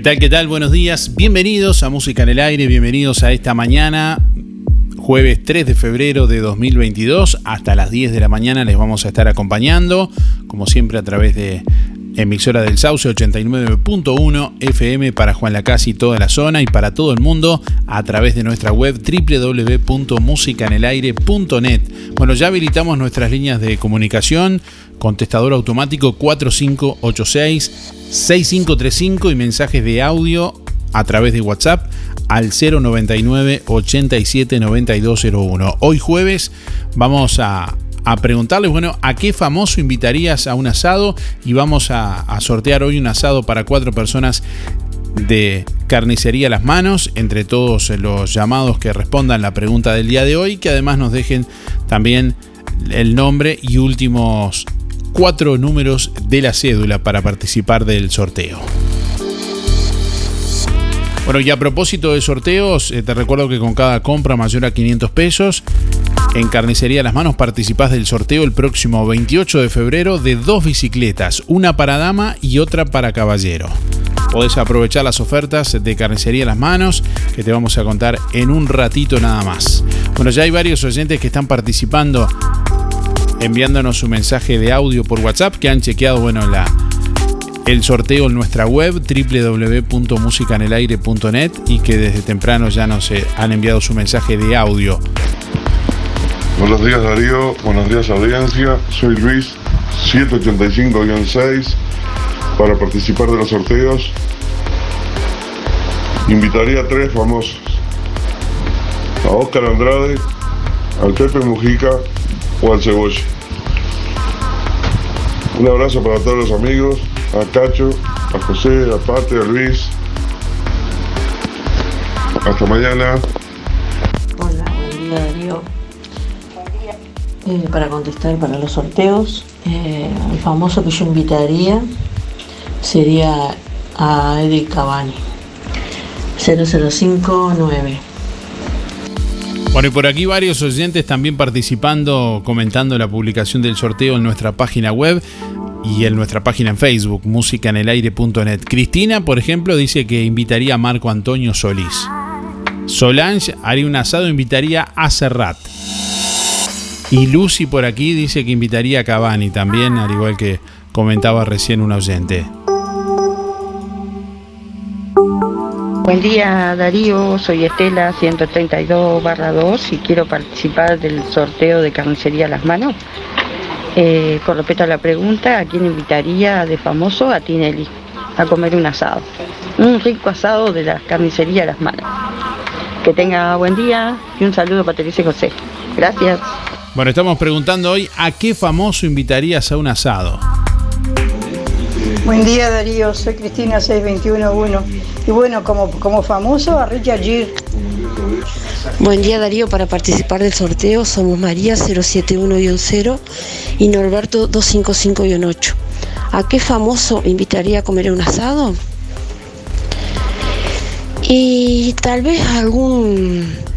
¿Qué tal? ¿Qué tal? Buenos días. Bienvenidos a Música en el Aire, bienvenidos a esta mañana, jueves 3 de febrero de 2022. Hasta las 10 de la mañana les vamos a estar acompañando, como siempre a través de emisora del Sauce 89.1 FM para Juan Lacasi y toda la zona y para todo el mundo a través de nuestra web www.musicanelaire.net. Bueno, ya habilitamos nuestras líneas de comunicación, contestador automático 4586 6535 y mensajes de audio a través de WhatsApp al 099 87 9201. Hoy jueves vamos a a preguntarles, bueno, ¿a qué famoso invitarías a un asado? Y vamos a, sortear hoy un asado para cuatro personas de carnicería a las manos, entre todos los llamados que respondan la pregunta del día de hoy, que además nos dejen también el nombre y últimos cuatro números de la cédula para participar del sorteo. Bueno, y a propósito de sorteos, eh, te recuerdo que con cada compra mayor a 500 pesos en Carnicería Las Manos participás del sorteo el próximo 28 de febrero de dos bicicletas, una para dama y otra para caballero. Podés aprovechar las ofertas de Carnicería Las Manos que te vamos a contar en un ratito nada más. Bueno, ya hay varios oyentes que están participando enviándonos su mensaje de audio por WhatsApp que han chequeado bueno, la, el sorteo en nuestra web www.musicanelaire.net y que desde temprano ya nos eh, han enviado su mensaje de audio. Buenos días Darío, buenos días audiencia, soy Luis 785-6 para participar de los sorteos. Invitaría a tres famosos, a Oscar Andrade, al Pepe Mujica o al Cebolla. Un abrazo para todos los amigos, a Cacho, a José, a Pate, a Luis. Hasta mañana. Hola. Eh, para contestar para los sorteos. Eh, el famoso que yo invitaría sería a Eddie Cavani. 0059. Bueno, y por aquí varios oyentes también participando, comentando la publicación del sorteo en nuestra página web y en nuestra página en Facebook, musicanelaire.net. Cristina, por ejemplo, dice que invitaría a Marco Antonio Solís. Solange haría un asado, invitaría a Serrat. Y Lucy por aquí dice que invitaría a Cavani también, al igual que comentaba recién un oyente. Buen día Darío, soy Estela 132 2 y quiero participar del sorteo de carnicería a las manos. Eh, con respecto a la pregunta, ¿a quién invitaría de famoso? A Tinelli, a comer un asado. Un rico asado de la carnicería a las manos. Que tenga buen día y un saludo para Teresa y José. Gracias. Bueno, estamos preguntando hoy a qué famoso invitarías a un asado. Buen día Darío, soy Cristina 6211 y bueno, como, como famoso a Richard Gere. Buen día Darío, para participar del sorteo somos María 071-0 y Norberto 255-8. ¿A qué famoso invitaría a comer un asado? Y tal vez algún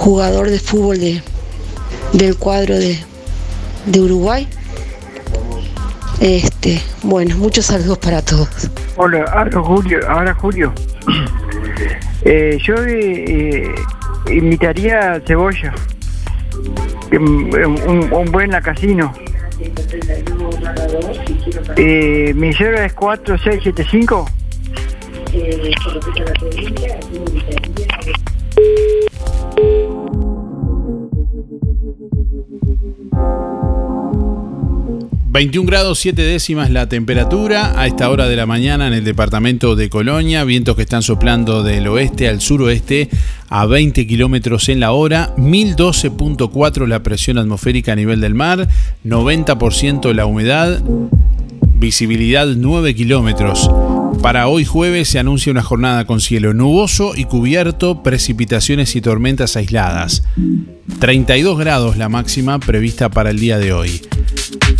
jugador de fútbol de, del cuadro de, de Uruguay. Este, bueno, muchos saludos para todos. Hola, ahora Julio, ahora Julio. Eh, yo eh, invitaría a Cebolla, un, un buen la casino. Eh, mi cero es 4675. 21 grados 7 décimas la temperatura a esta hora de la mañana en el departamento de Colonia, vientos que están soplando del oeste al suroeste a 20 kilómetros en la hora, 1012.4 la presión atmosférica a nivel del mar, 90% la humedad, visibilidad 9 kilómetros. Para hoy jueves se anuncia una jornada con cielo nuboso y cubierto, precipitaciones y tormentas aisladas. 32 grados la máxima prevista para el día de hoy.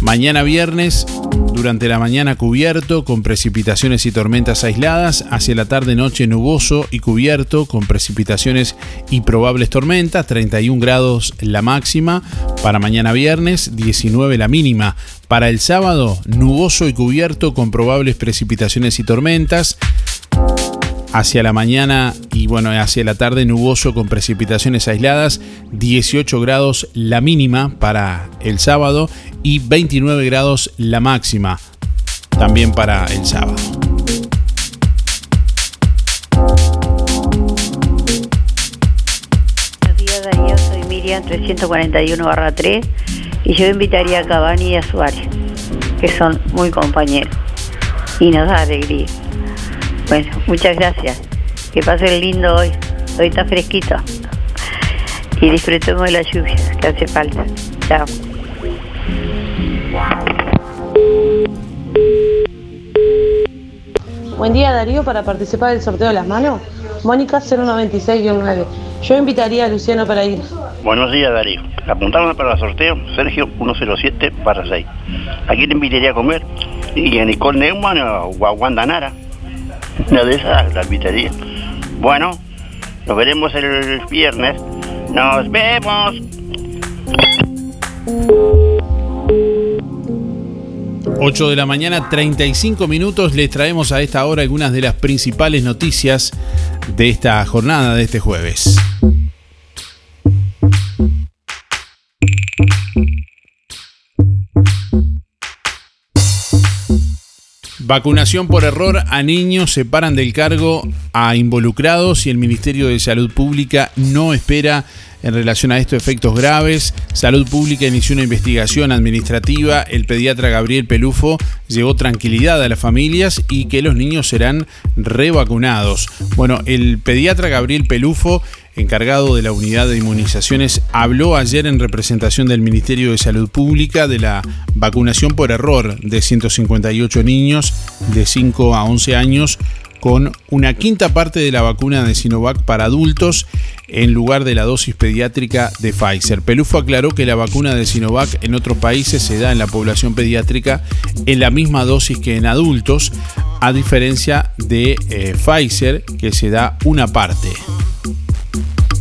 Mañana viernes, durante la mañana cubierto con precipitaciones y tormentas aisladas, hacia la tarde noche nuboso y cubierto con precipitaciones y probables tormentas, 31 grados la máxima, para mañana viernes 19 la mínima, para el sábado nuboso y cubierto con probables precipitaciones y tormentas, hacia la mañana y bueno, hacia la tarde nuboso con precipitaciones aisladas, 18 grados la mínima para el sábado y 29 grados la máxima también para el sábado. Buenos días Darío, soy Miriam 341 3 y yo invitaría a Cavani y a Suárez, que son muy compañeros y nos da alegría. Bueno, muchas gracias. Que pasen lindo hoy. Hoy está fresquito. Y disfrutemos de la lluvia que hace falta. Chao. Buen día Darío, para participar del sorteo de las manos, Mónica 096-9. Yo invitaría a Luciano para ir. Buenos días Darío. Apuntamos para el sorteo Sergio 107 para 6. ¿A quién invitaría a comer? Y a Nicole Neumann o a Wanda Nara. Una de esas la invitaría. Bueno, nos veremos el viernes. Nos vemos. 8 de la mañana, 35 minutos. Les traemos a esta hora algunas de las principales noticias de esta jornada de este jueves. Vacunación por error a niños separan del cargo a involucrados y el Ministerio de Salud Pública no espera en relación a estos efectos graves. Salud Pública inició una investigación administrativa. El pediatra Gabriel Pelufo llevó tranquilidad a las familias y que los niños serán revacunados. Bueno, el pediatra Gabriel Pelufo encargado de la unidad de inmunizaciones, habló ayer en representación del Ministerio de Salud Pública de la vacunación por error de 158 niños de 5 a 11 años con una quinta parte de la vacuna de Sinovac para adultos en lugar de la dosis pediátrica de Pfizer. Pelufo aclaró que la vacuna de Sinovac en otros países se da en la población pediátrica en la misma dosis que en adultos, a diferencia de eh, Pfizer que se da una parte.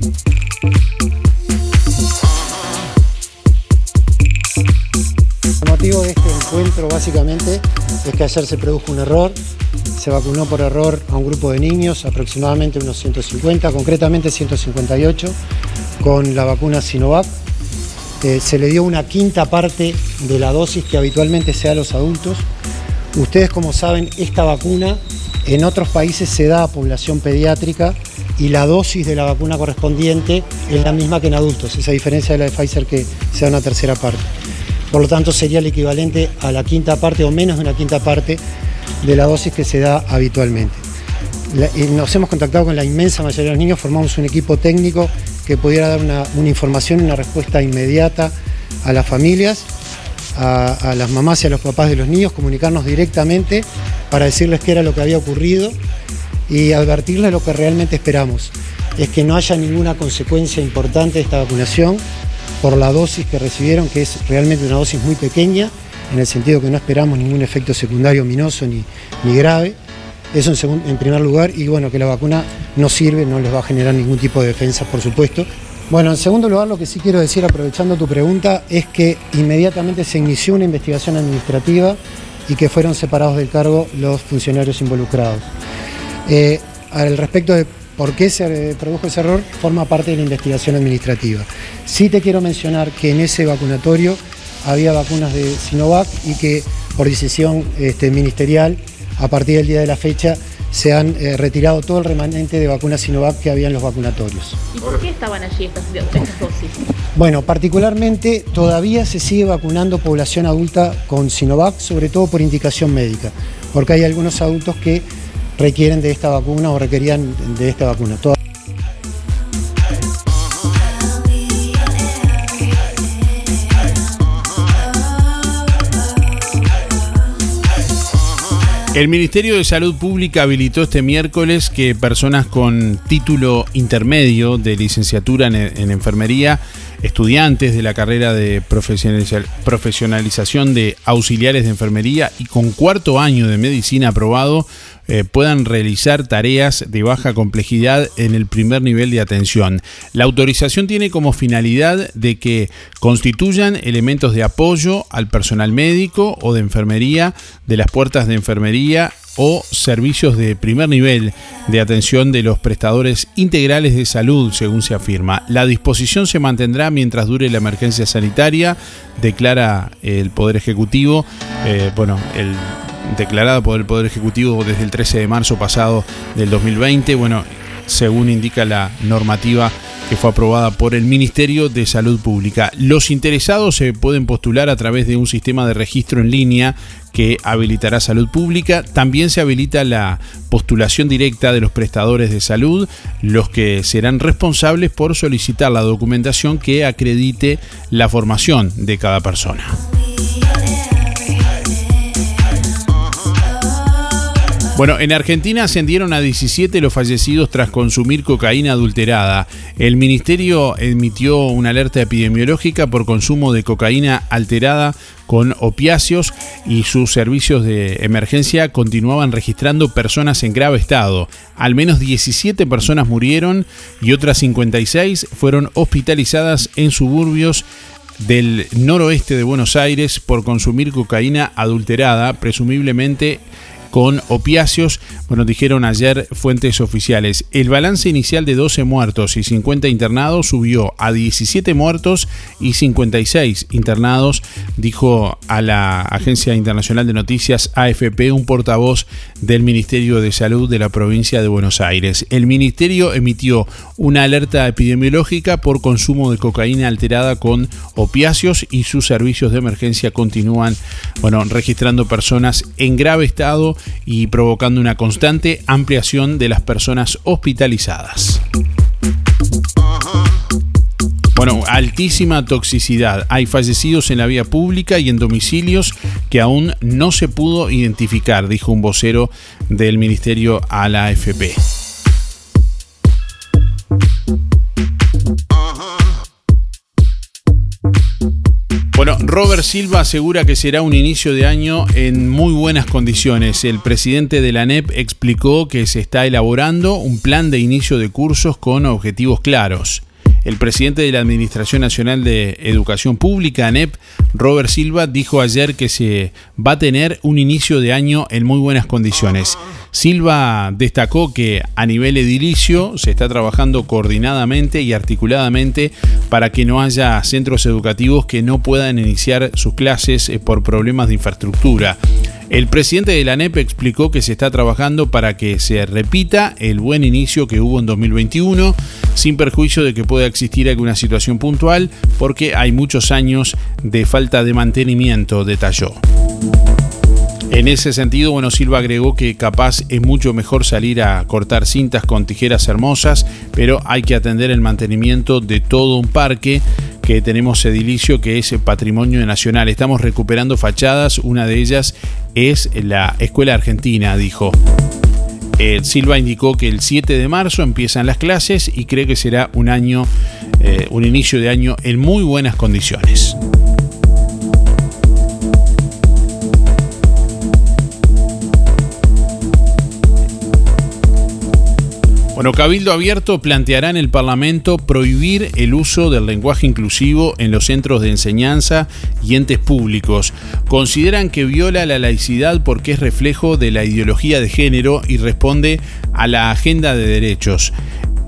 El motivo de este encuentro básicamente es que ayer se produjo un error, se vacunó por error a un grupo de niños, aproximadamente unos 150, concretamente 158, con la vacuna Sinovac. Eh, se le dio una quinta parte de la dosis que habitualmente se a los adultos. Ustedes como saben, esta vacuna en otros países se da a población pediátrica y la dosis de la vacuna correspondiente es la misma que en adultos, esa diferencia de la de Pfizer que se da una tercera parte. Por lo tanto, sería el equivalente a la quinta parte o menos de una quinta parte de la dosis que se da habitualmente. nos hemos contactado con la inmensa mayoría de los niños, formamos un equipo técnico que pudiera dar una, información, una respuesta inmediata a las familias, a, las mamás y a los papás de los niños, comunicarnos directamente para decirles qué era lo que había ocurrido y advertirles lo que realmente esperamos, es que no haya ninguna consecuencia importante de esta vacunación, por la dosis que recibieron, que es realmente una dosis muy pequeña, en el sentido que no esperamos ningún efecto secundario minoso ni, ni grave. Eso en, en, primer lugar, y bueno, que la vacuna no sirve, no les va a generar ningún tipo de defensa, por supuesto. Bueno, en segundo lugar, lo que sí quiero decir, aprovechando tu pregunta, es que inmediatamente se inició una investigación administrativa y que fueron separados del cargo los funcionarios involucrados. Eh, al respecto de por qué se produjo ese error, forma parte de la investigación administrativa. Sí te quiero mencionar que en ese vacunatorio había vacunas de Sinovac y que por decisión este, ministerial, a partir del día de la fecha, se han eh, retirado todo el remanente de vacunas Sinovac que había en los vacunatorios. ¿Y por qué estaban allí estas, estas dosis? Bueno, particularmente todavía se sigue vacunando población adulta con Sinovac, sobre todo por indicación médica, porque hay algunos adultos que requieren de esta vacuna o requerían de esta vacuna. El Ministerio de Salud Pública habilitó este miércoles que personas con título intermedio de licenciatura en, enfermería, estudiantes de la carrera de profesionalización de auxiliares de enfermería y con cuarto año de medicina aprobado eh, puedan realizar tareas de baja complejidad en el primer nivel de atención. La autorización tiene como finalidad de que constituyan elementos de apoyo al personal médico o de enfermería de las puertas de enfermería o servicios de primer nivel de atención de los prestadores integrales de salud, según se afirma. La disposición se mantendrá mientras dure la emergencia sanitaria, declara el Poder Ejecutivo. Eh, bueno, el declarado por el Poder Ejecutivo desde el 13 de marzo pasado del 2020. Bueno, según indica la normativa que fue aprobada por el Ministerio de Salud Pública. Los interesados se pueden postular a través de un sistema de registro en línea que habilitará salud pública. También se habilita la postulación directa de los prestadores de salud, los que serán responsables por solicitar la documentación que acredite la formación de cada persona. Bueno, en Argentina ascendieron a 17 los fallecidos tras consumir cocaína adulterada. El ministerio emitió una alerta epidemiológica por consumo de cocaína alterada con opiáceos y sus servicios de emergencia continuaban registrando personas en grave estado. Al menos 17 personas murieron y otras 56 fueron hospitalizadas en suburbios del noroeste de Buenos Aires por consumir cocaína adulterada, presumiblemente con opiáceos. Bueno, dijeron ayer fuentes oficiales. El balance inicial de 12 muertos y 50 internados subió a 17 muertos y 56 internados, dijo a la Agencia Internacional de Noticias AFP un portavoz del Ministerio de Salud de la provincia de Buenos Aires. El ministerio emitió una alerta epidemiológica por consumo de cocaína alterada con opiáceos y sus servicios de emergencia continúan, bueno, registrando personas en grave estado y provocando una constante ampliación de las personas hospitalizadas. Bueno, altísima toxicidad. Hay fallecidos en la vía pública y en domicilios que aún no se pudo identificar, dijo un vocero del ministerio a la AFP. Robert Silva asegura que será un inicio de año en muy buenas condiciones. El presidente de la ANEP explicó que se está elaborando un plan de inicio de cursos con objetivos claros. El presidente de la Administración Nacional de Educación Pública, ANEP, Robert Silva, dijo ayer que se va a tener un inicio de año en muy buenas condiciones. Silva destacó que a nivel edilicio se está trabajando coordinadamente y articuladamente para que no haya centros educativos que no puedan iniciar sus clases eh, por problemas de infraestructura. El presidente de la ANEP explicó que se está trabajando para que se repita el buen inicio que hubo en 2021, sin perjuicio de que pueda existir alguna situación puntual, porque hay muchos años de falta de mantenimiento, detalló. En ese sentido, bueno, Silva agregó que capaz es mucho mejor salir a cortar cintas con tijeras hermosas, pero hay que atender el mantenimiento de todo un parque que tenemos edilicio que es patrimonio nacional. Estamos recuperando fachadas, una de ellas es la Escuela Argentina, dijo. Silva indicó que el 7 de marzo empiezan las clases y cree que será un año, eh, un inicio de año en muy buenas condiciones. Bueno, Cabildo Abierto planteará en el Parlamento prohibir el uso del lenguaje inclusivo en los centros de enseñanza y entes públicos. Consideran que viola la laicidad porque es reflejo de la ideología de género y responde a la agenda de derechos.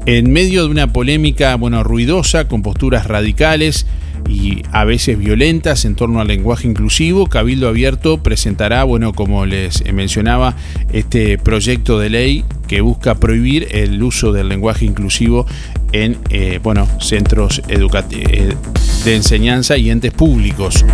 En medio de una polémica, bueno, ruidosa, con posturas radicales, y a veces violentas en torno al lenguaje inclusivo. Cabildo Abierto presentará, bueno, como les mencionaba, este proyecto de ley que busca prohibir el uso del lenguaje inclusivo en, eh, bueno, centros eh, de enseñanza y entes públicos.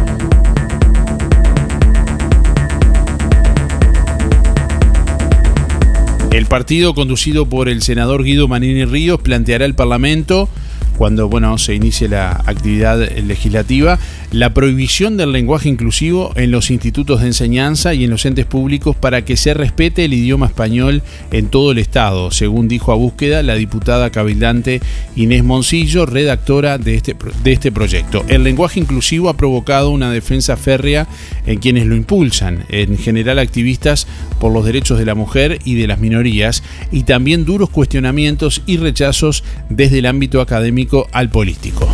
El partido conducido por el senador Guido Manini Ríos planteará al Parlamento cuando bueno, se inicie la actividad legislativa, la prohibición del lenguaje inclusivo en los institutos de enseñanza y en los entes públicos para que se respete el idioma español en todo el Estado, según dijo a búsqueda la diputada cabildante Inés Moncillo, redactora de este, de este proyecto. El lenguaje inclusivo ha provocado una defensa férrea en quienes lo impulsan, en general activistas por los derechos de la mujer y de las minorías, y también duros cuestionamientos y rechazos desde el ámbito académico al político.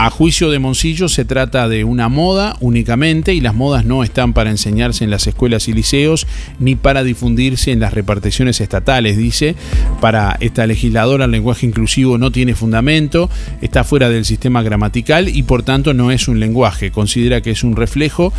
A juicio de Moncillo se trata de una moda únicamente y las modas no están para enseñarse en las escuelas y liceos ni para difundirse en las reparticiones estatales, dice. Para esta legisladora el lenguaje inclusivo no tiene fundamento, está fuera del sistema gramatical y por tanto no es un lenguaje. Considera que es un reflejo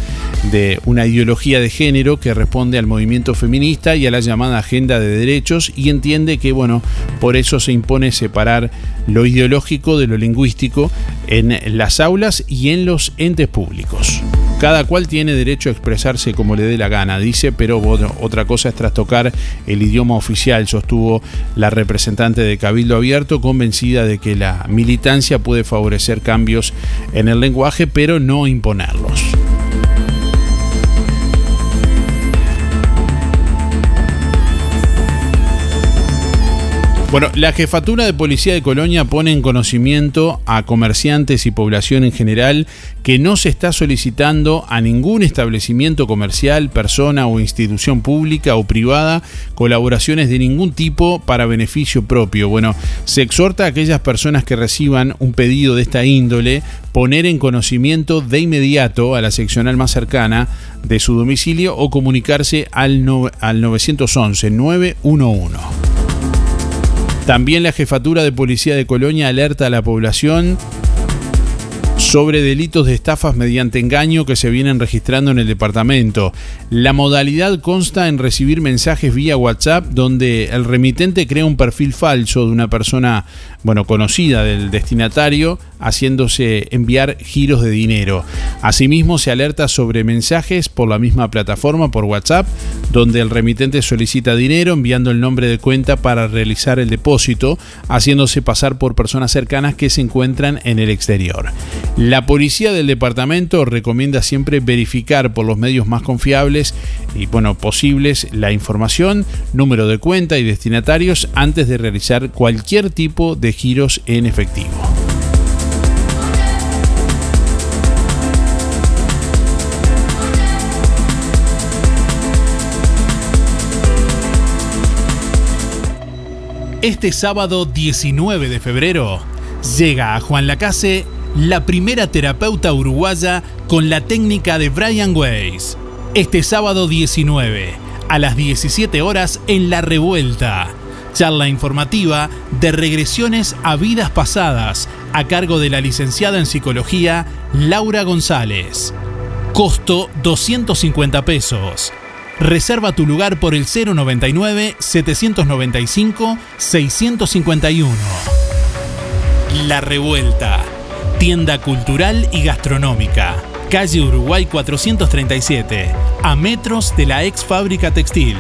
de una ideología de género que responde al movimiento feminista y a la llamada agenda de derechos y entiende que, bueno, por eso se impone separar lo ideológico de lo lingüístico en las aulas y en los entes públicos. Cada cual tiene derecho a expresarse como le dé la gana, dice, pero otra cosa es trastocar el idioma oficial, sostuvo la representante de Cabildo Abierto, convencida de que la militancia puede favorecer cambios en el lenguaje, pero no imponerlos. Bueno, la jefatura de policía de Colonia pone en conocimiento a comerciantes y población en general que no se está solicitando a ningún establecimiento comercial, persona o institución pública o privada colaboraciones de ningún tipo para beneficio propio. Bueno, se exhorta a aquellas personas que reciban un pedido de esta índole poner en conocimiento de inmediato a la seccional más cercana de su domicilio o comunicarse al, al 911 911. También la jefatura de policía de Colonia alerta a la población sobre delitos de estafas mediante engaño que se vienen registrando en el departamento. La modalidad consta en recibir mensajes vía WhatsApp donde el remitente crea un perfil falso de una persona, bueno, conocida del destinatario, haciéndose enviar giros de dinero. Asimismo, se alerta sobre mensajes por la misma plataforma por WhatsApp, donde el remitente solicita dinero enviando el nombre de cuenta para realizar el depósito, haciéndose pasar por personas cercanas que se encuentran en el exterior. La policía del departamento recomienda siempre verificar por los medios más confiables y bueno, posibles la información, número de cuenta y destinatarios antes de realizar cualquier tipo de giros en efectivo. Este sábado 19 de febrero llega a Juan Lacase la primera terapeuta uruguaya con la técnica de Brian Weiss. Este sábado 19, a las 17 horas en La Revuelta. Charla informativa de regresiones a vidas pasadas a cargo de la licenciada en psicología Laura González. Costo 250 pesos. Reserva tu lugar por el 099 795 651. La Revuelta Tienda cultural y gastronómica. Calle Uruguay 437, a metros de la ex fábrica textil.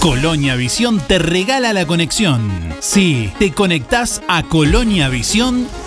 Colonia Visión te regala la conexión. Sí, te conectás a Colonia Visión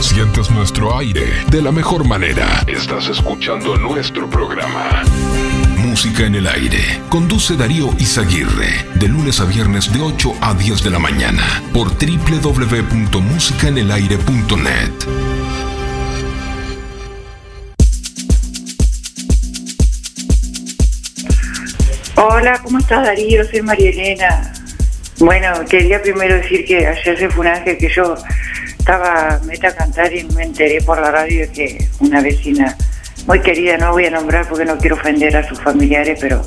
Sientes nuestro aire de la mejor manera. Estás escuchando nuestro programa. Música en el aire. Conduce Darío Izaguirre. De lunes a viernes de 8 a 10 de la mañana. Por www.musicaenelaire.net. Hola, ¿cómo estás Darío? Soy María Elena. Bueno, quería primero decir que ayer se fue un ángel que yo estaba meta a cantar y me enteré por la radio que una vecina muy querida, no voy a nombrar porque no quiero ofender a sus familiares, pero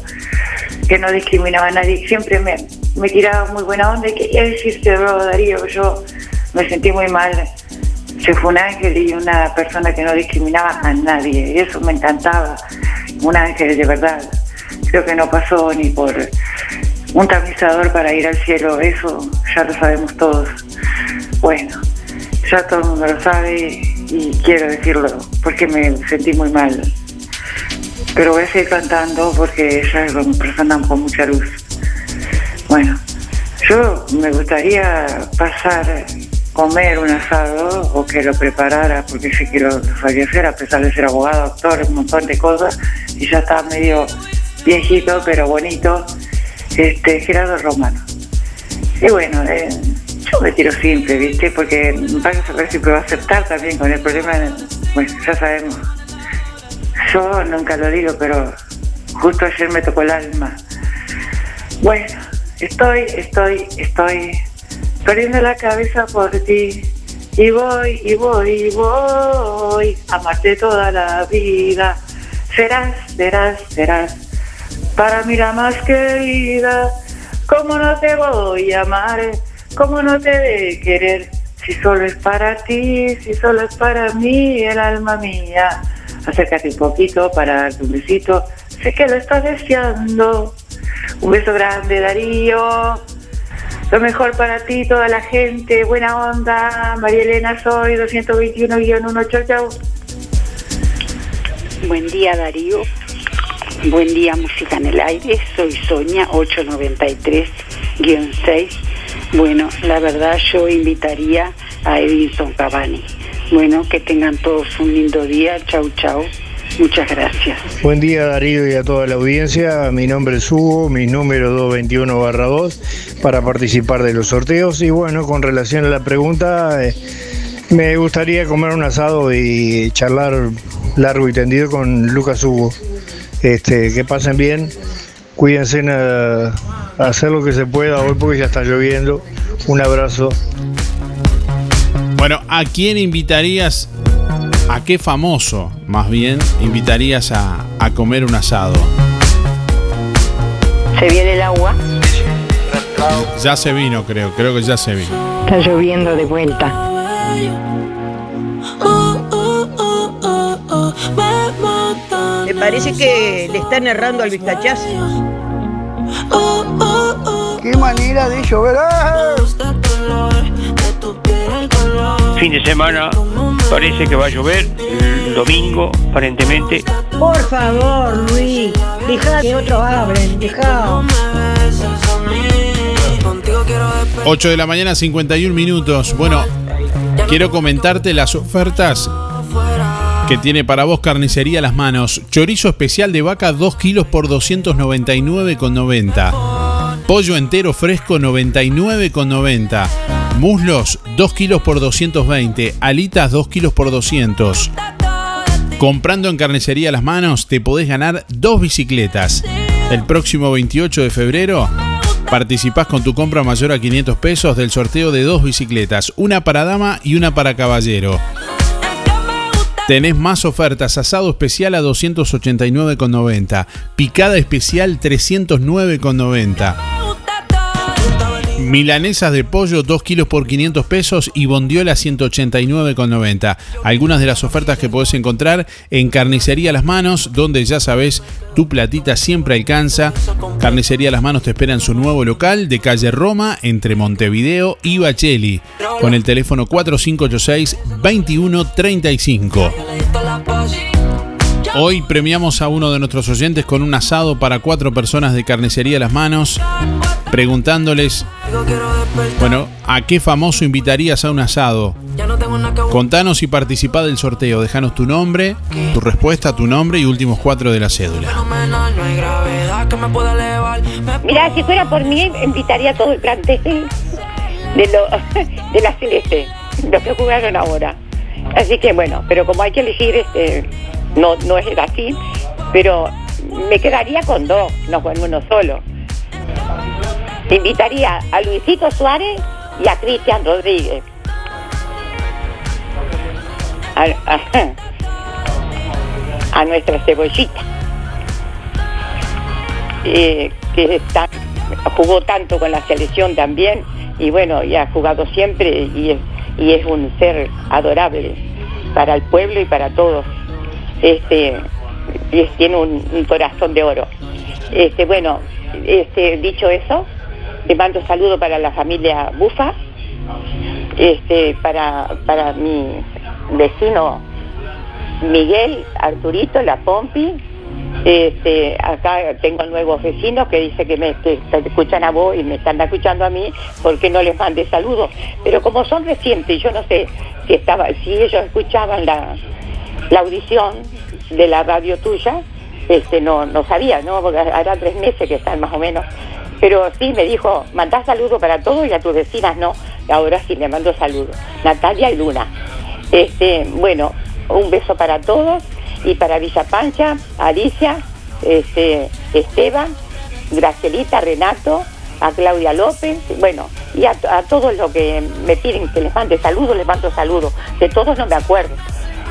que no discriminaba a nadie, siempre me, tiraba muy buena onda y quería decirte, Darío, yo me sentí muy mal se fue un ángel y una persona que no discriminaba a nadie. Y eso me encantaba. Un ángel de verdad. Creo que no pasó ni por un tamizador para ir al cielo. Eso ya lo sabemos todos. Bueno, ya todo el mundo lo sabe y quiero decirlo porque me sentí muy mal. Pero voy a seguir cantando porque ella es una persona con mucha luz. Bueno, yo me gustaría pasar, comer un asado o que lo preparara porque sé que lo, sabía hacer a pesar de ser abogado, actor, un montón de cosas y ya está medio viejito pero bonito, este Gerardo Romano. Y bueno, eh, yo me tiro simple, ¿viste? Porque van a saber si puedo aceptar también con el problema, bueno, ya sabemos. Yo nunca lo digo, pero justo ayer me tocó el alma. Bueno, estoy, estoy, estoy perdiendo la cabeza por ti. Y voy, y voy, y voy amarte toda la vida. Serás, serás, serás para mí la más querida. ¿Cómo no te voy a amar? ¿Cómo no te de querer? Si solo es para ti, si solo es para mí, el alma mía. Acércate un poquito para darte un besito. Sé que lo estás deseando. Un beso grande, Darío. Lo mejor para ti, toda la gente. Buena onda. María Elena Soy, 221-1. Chau, chau. Buen día Darío, buen día Música en el Aire, soy Soña 893-6. Bueno, la verdad yo invitaría a Edinson Cavani. Bueno, que tengan todos un lindo día, chau chau, muchas gracias. Buen día Darío y a toda la audiencia, mi nombre es Hugo, mi número 221-2 para participar de los sorteos y bueno, con relación a la pregunta, eh, me gustaría comer un asado y charlar largo y tendido con Lucas Hugo. Este, que pasen bien, cuídense a, a hacer lo que se pueda hoy porque ya está lloviendo. Un abrazo. Bueno, ¿a quién invitarías? ¿A qué famoso, más bien, invitarías a, a comer un asado? Se viene el agua, Ya se vino, creo, creo que ya se vino. está lloviendo de vuelta. Me parece que le están errando al vistachazo. ¡Qué manera de llover! ¡Ah! Fin de semana parece que va a llover. El domingo, aparentemente. Por favor, Luis, deja que otros hablen, deja. 8 de la mañana, 51 minutos. Bueno, quiero comentarte las ofertas que tiene para vos Carnicería Las Manos. Chorizo especial de vaca 2 kilos por 299,90. Pollo entero fresco 99,90. Muslos 2 kilos por 220. Alitas 2 kilos por 200. Comprando en Carnicería Las Manos te podés ganar dos bicicletas. El próximo 28 de febrero participás con tu compra mayor a 500 pesos del sorteo de dos bicicletas, una para dama y una para caballero. Tenés más ofertas, asado especial a 289,90, picada especial 309,90. Milanesas de pollo 2 kilos por 500 pesos y bondiola 189,90. Algunas de las ofertas que podés encontrar en Carnicería Las Manos, donde ya sabes, tu platita siempre alcanza. Carnicería Las Manos te espera en su nuevo local de calle Roma, entre Montevideo y Bacheli, con el teléfono 4586-2135. Hoy premiamos a uno de nuestros oyentes con un asado para cuatro personas de Carnicería Las Manos, preguntándoles, bueno, ¿a qué famoso invitarías a un asado? Contanos y participá del sorteo. Dejanos tu nombre, tu respuesta, tu nombre y últimos cuatro de la cédula. Mira, si fuera por mí, invitaría a todo el plantel de, lo, de la Celeste, los que jugaron ahora. Así que bueno, pero como hay que elegir, este, no, no es así, pero me quedaría con dos, no con uno solo. Invitaría a Luisito Suárez y a Cristian Rodríguez. A, nuestra cebollita. Eh, que jugó tanto con la selección también y bueno, y ha jugado siempre y es un ser adorable para el pueblo y para todos. Este, tiene un, un corazón de oro. Este, bueno, este, dicho eso, le mando saludo para la familia Bufa, este, para, para mi vecino Miguel, Arturito, La Pompi. Este, acá tengo nuevos vecinos que dice que me escuchan a vos y me están escuchando a mí porque no les mande saludos. Pero como son recientes, yo no sé si estaba, si ellos escuchaban la, la audición de la radio tuya, este, no, no sabía, ¿no? Porque hará tres meses que están más o menos. Pero sí me dijo, mandá saludos para todos y a tus vecinas no. Ahora sí le mando saludos. Natalia y Luna. Este, bueno, un beso para todos y para Villa Pancha, Alicia, este, Esteban, Gracielita, Renato, a Claudia López, bueno, y a, a todos los que me piden que les mande saludos, les mando saludos. De todos no me acuerdo.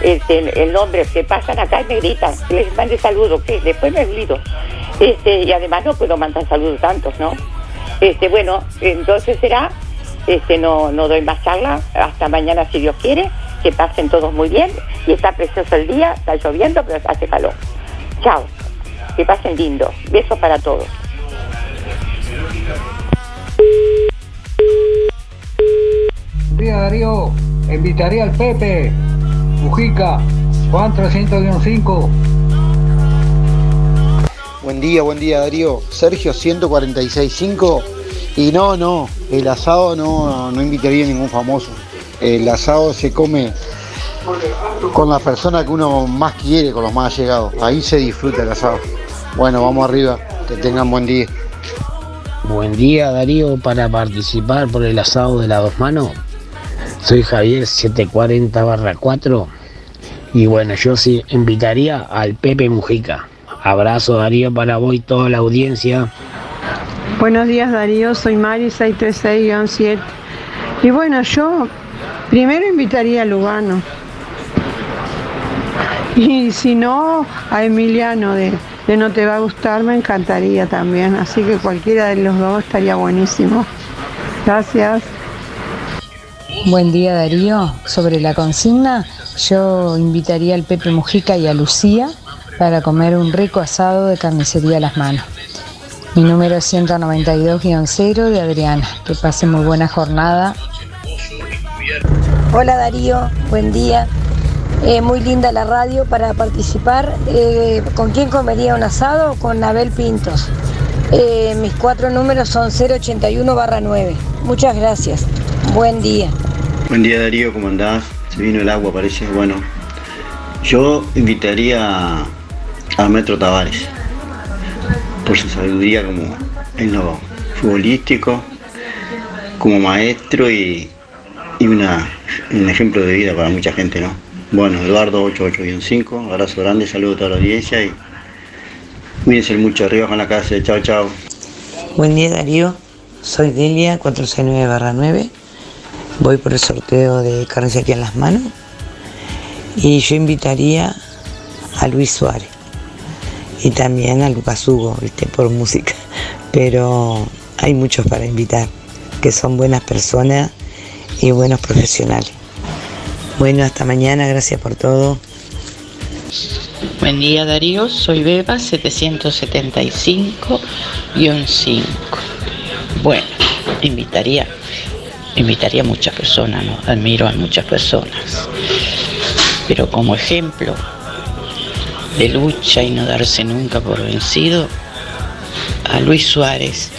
Este, el nombre que pasan acá y me gritan, les mande saludos, que después me olvido. Este, y además no puedo mandar saludos tantos, ¿no? Este, bueno, entonces será, este, no, no doy más charla, hasta mañana si Dios quiere, que pasen todos muy bien, y está precioso el día, está lloviendo, pero hace calor. Chao, que pasen lindo, besos para todos. día Darío, invitaría al Pepe, Mujica, Juan 300-5. Buen día, buen día Darío. Sergio 146.5. Y no, no, el asado no, no invitaría a ningún famoso. El asado se come con la persona que uno más quiere, con los más allegados. Ahí se disfruta el asado. Bueno, vamos arriba. Que tengan buen día. Buen día Darío para participar por el asado de las dos manos. Soy Javier 740 barra 4 y bueno, yo sí invitaría al Pepe Mujica. Abrazo Darío para vos y toda la audiencia. Buenos días Darío, soy Mari 636-7. Y bueno, yo primero invitaría a Lugano. Y si no, a Emiliano de, de No Te Va a Gustar me encantaría también. Así que cualquiera de los dos estaría buenísimo. Gracias. Buen día Darío. Sobre la consigna, yo invitaría al Pepe Mujica y a Lucía para comer un rico asado de carnicería a las manos. Mi número es 192-0 de Adriana. Que pase muy buena jornada. Hola Darío, buen día. Eh, muy linda la radio para participar. Eh, ¿Con quién comería un asado? Con Abel Pintos. Eh, mis cuatro números son 081 barra 9. Muchas gracias. Buen día. Buen día Darío, ¿cómo andás? Se vino el agua, parece. Bueno, yo invitaría a Metro Tavares por su sabiduría como en lo futbolístico, como maestro y, y una, un ejemplo de vida para mucha gente, ¿no? Bueno, Eduardo 88-5, abrazo grande, saludo a toda la audiencia y cuídense mucho arriba con la casa, chao, chao. Buen día Darío, soy Delia 469-9. Voy por el sorteo de carnicería en las manos y yo invitaría a Luis Suárez y también a Lucas Hugo, ¿viste? por música. Pero hay muchos para invitar que son buenas personas y buenos profesionales. Bueno, hasta mañana, gracias por todo. Buen día Darío, soy Beba 775-5. Bueno, invitaría, invitaría a muchas personas, ¿no? Admiro a muchas personas. Pero como ejemplo de lucha y no darse nunca por vencido, a Luis Suárez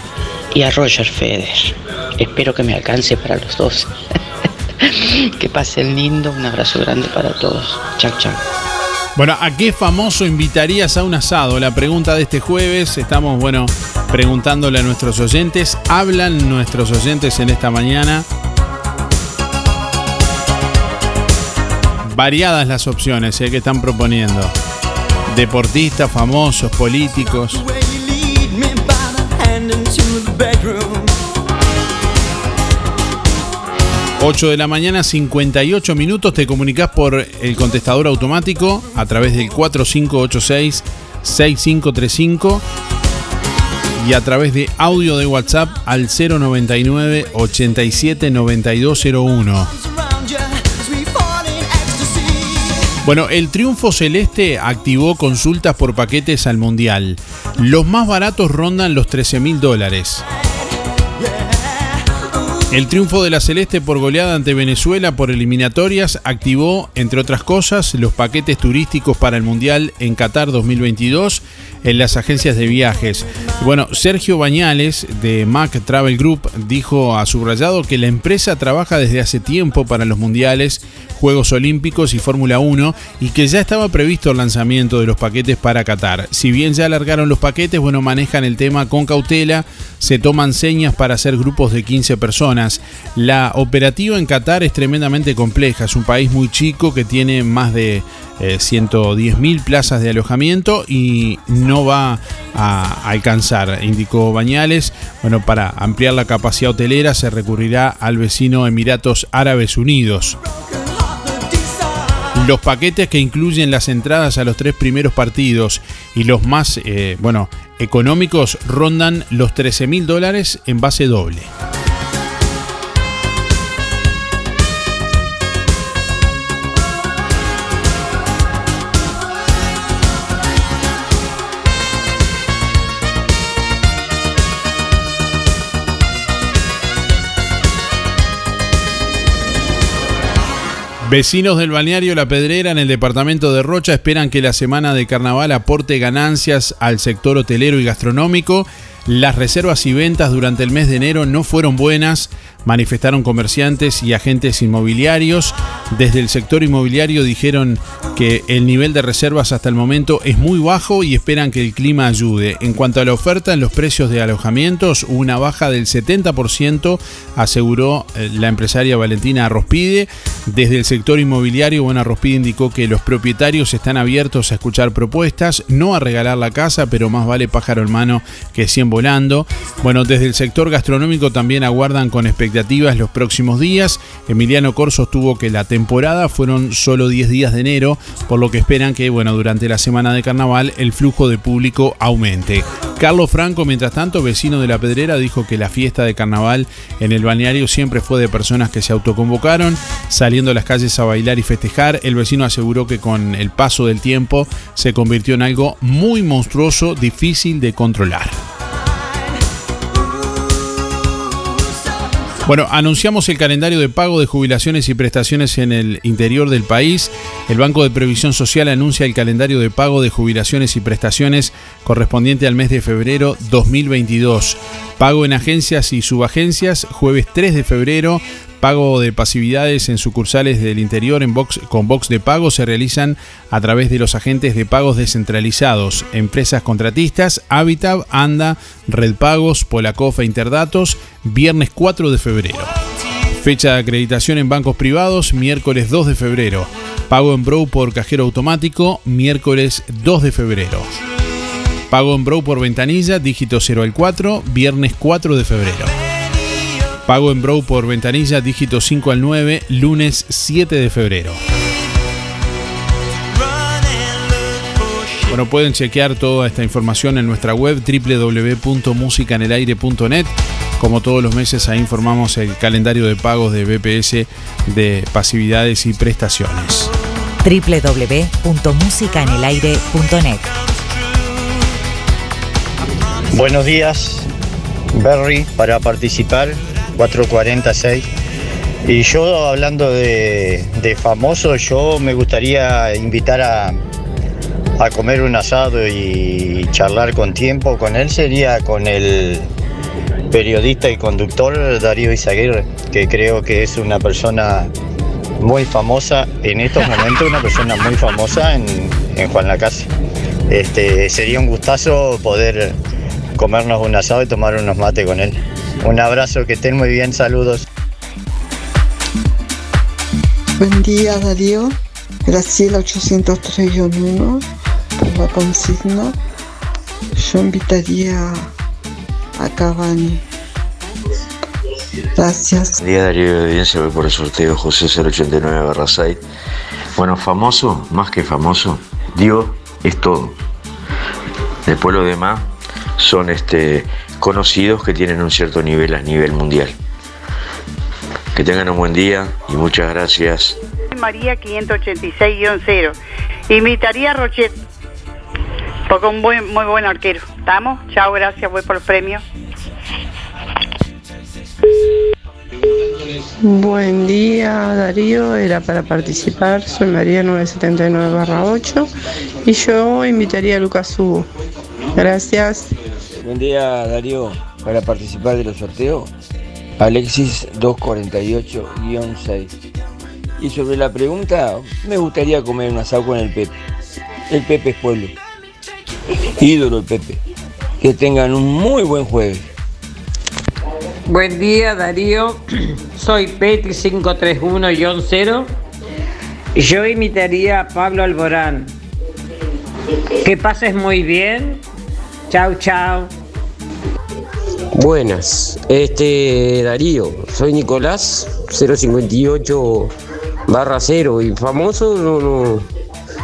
y a Roger Federer. Espero que me alcance para los dos. que pasen lindo, un abrazo grande para todos. Chao, chao. Bueno, ¿a qué famoso invitarías a un asado? La pregunta de este jueves. Estamos, bueno, preguntándole a nuestros oyentes. Hablan nuestros oyentes en esta mañana. Variadas las opciones ¿eh? que están proponiendo. Deportistas, famosos, políticos. 8 de la mañana, 58 minutos. Te comunicas por el contestador automático a través del 4586-6535 y a través de audio de WhatsApp al 099 87 9201. Bueno, el triunfo celeste activó consultas por paquetes al Mundial. Los más baratos rondan los 13 mil dólares. El triunfo de la Celeste por goleada ante Venezuela por eliminatorias activó, entre otras cosas, los paquetes turísticos para el Mundial en Qatar 2022 en las agencias de viajes. Bueno, Sergio Bañales de Mac Travel Group dijo a subrayado que la empresa trabaja desde hace tiempo para los mundiales, Juegos Olímpicos y Fórmula 1 y que ya estaba previsto el lanzamiento de los paquetes para Qatar. Si bien ya alargaron los paquetes, bueno, manejan el tema con cautela, se toman señas para hacer grupos de 15 personas. La operativa en Qatar es tremendamente compleja, es un país muy chico que tiene más de 110 eh, mil plazas de alojamiento y no va a alcanzar, indicó Bañales. Bueno, para ampliar la capacidad hotelera se recurrirá al vecino Emiratos Árabes Unidos. Los paquetes que incluyen las entradas a los tres primeros partidos y los más, eh, bueno, económicos rondan los 13 mil dólares en base doble. Vecinos del balneario La Pedrera en el departamento de Rocha esperan que la semana de carnaval aporte ganancias al sector hotelero y gastronómico. Las reservas y ventas durante el mes de enero no fueron buenas manifestaron comerciantes y agentes inmobiliarios. Desde el sector inmobiliario dijeron que el nivel de reservas hasta el momento es muy bajo y esperan que el clima ayude. En cuanto a la oferta en los precios de alojamientos, una baja del 70%, aseguró eh, la empresaria Valentina Arrospide. Desde el sector inmobiliario, bueno, Arrospide indicó que los propietarios están abiertos a escuchar propuestas, no a regalar la casa, pero más vale pájaro en mano que 100 volando. Bueno, desde el sector gastronómico también aguardan con los próximos días. Emiliano Corso sostuvo que la temporada fueron solo 10 días de enero, por lo que esperan que bueno, durante la semana de carnaval el flujo de público aumente. Carlos Franco, mientras tanto, vecino de la Pedrera, dijo que la fiesta de carnaval en el balneario siempre fue de personas que se autoconvocaron, saliendo a las calles a bailar y festejar. El vecino aseguró que con el paso del tiempo se convirtió en algo muy monstruoso, difícil de controlar. Bueno, anunciamos el calendario de pago de jubilaciones y prestaciones en el interior del país. El Banco de Previsión Social anuncia el calendario de pago de jubilaciones y prestaciones correspondiente al mes de febrero 2022. Pago en agencias y subagencias, jueves 3 de febrero, pago de pasividades en sucursales del interior en box, con box de pago se realizan a través de los agentes de pagos descentralizados, empresas contratistas, Habitat, ANDA, Red Pagos, Polacofa Interdatos, viernes 4 de febrero. Fecha de acreditación en bancos privados, miércoles 2 de febrero. Pago en Brow por cajero automático, miércoles 2 de febrero. Pago en Brow por ventanilla, dígito 0 al 4, viernes 4 de febrero. Pago en Brow por ventanilla, dígito 5 al 9, lunes 7 de febrero. Bueno, pueden chequear toda esta información en nuestra web www.musicanelaire.net. Como todos los meses, ahí informamos el calendario de pagos de BPS de pasividades y prestaciones. www.musicanelaire.net Buenos días, Berry, para participar 446. Y yo hablando de, de famosos, yo me gustaría invitar a, a comer un asado y charlar con tiempo con él sería con el periodista y conductor Darío Izaguirre, que creo que es una persona muy famosa en estos momentos, una persona muy famosa en, en Juan la Casa. Este, sería un gustazo poder comernos un asado y tomar unos mates con él. Un abrazo, que estén muy bien, saludos. Buen día Darío, Graciela 803-1 por la consigna. Yo invitaría a Cavani. Gracias. Buen día Darío de audiencia, voy por el sorteo José 089 barra 6. Bueno, famoso, más que famoso, Dios es todo. Después lo demás son este conocidos que tienen un cierto nivel a nivel mundial. Que tengan un buen día y muchas gracias. María 586-0. Invitaría a Rochet, porque un buen, muy buen arquero. ¿Estamos? Chao, gracias, voy por el premio. Buen día Darío, era para participar, soy María 979-8 y yo invitaría a Lucas Hugo. Gracias. Buen día Darío, para participar de los sorteos, Alexis 248-6. Y sobre la pregunta, me gustaría comer un asado con el Pepe. El Pepe es pueblo. Ídolo el Pepe. Que tengan un muy buen jueves. Buen día Darío, soy Petri 531-0 y yo imitaría a Pablo Alborán. Que pases muy bien. Chau, chau. Buenas, este Darío, soy Nicolás 058 barra 0 y famoso no, no,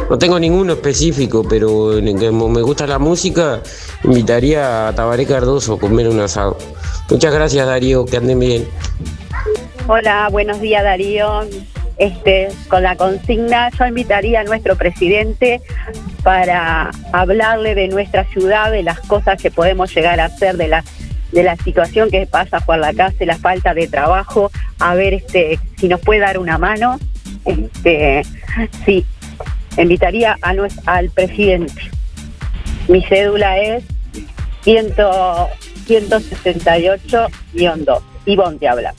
no tengo ninguno específico, pero como me gusta la música, invitaría a Tabaré Cardoso a comer un asado. Muchas gracias Darío, que anden bien. Hola, buenos días Darío. Este, con la consigna, yo invitaría a nuestro presidente para hablarle de nuestra ciudad, de las cosas que podemos llegar a hacer, de la, de la situación que pasa por la casa, la falta de trabajo, a ver este, si nos puede dar una mano. Este, sí, invitaría a al presidente. Mi cédula es 100 168-2. Ivonne te habla.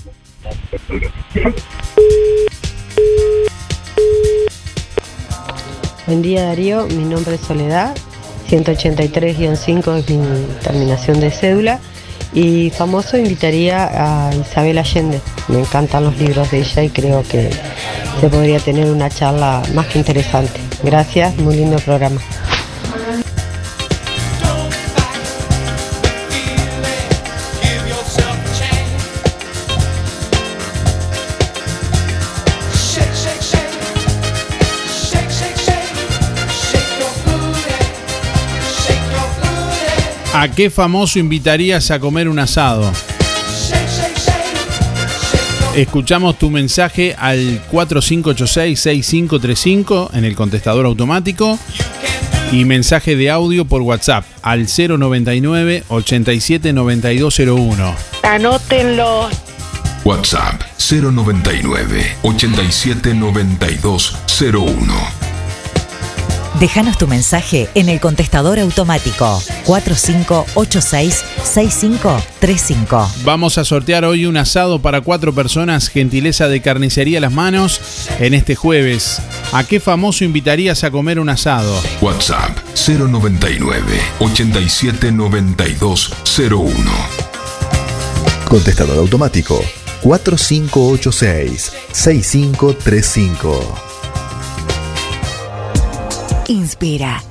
Buen día Darío, mi nombre es Soledad, 183-5 es mi terminación de cédula y famoso invitaría a Isabel Allende, me encantan los libros de ella y creo que se podría tener una charla más que interesante. Gracias, muy lindo programa. ¿A qué famoso invitarías a comer un asado? Escuchamos tu mensaje al 4586-6535 en el contestador automático y mensaje de audio por WhatsApp al 099 879201. Anótenlo. WhatsApp 099 879201. Déjanos tu mensaje en el contestador automático 4586-6535. Vamos a sortear hoy un asado para cuatro personas, gentileza de carnicería Las Manos, en este jueves. ¿A qué famoso invitarías a comer un asado? WhatsApp 099 879201. Contestador automático 4586-6535. Inspira.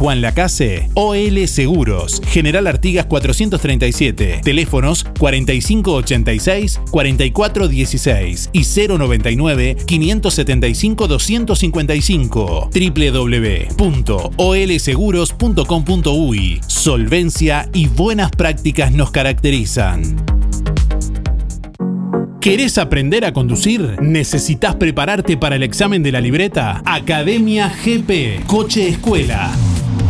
Juan Lacase, OL Seguros, General Artigas 437, teléfonos 4586-4416 y 099-575-255, www.olseguros.com.uy. Solvencia y buenas prácticas nos caracterizan. ¿Querés aprender a conducir? ¿Necesitas prepararte para el examen de la libreta? Academia GP, Coche Escuela.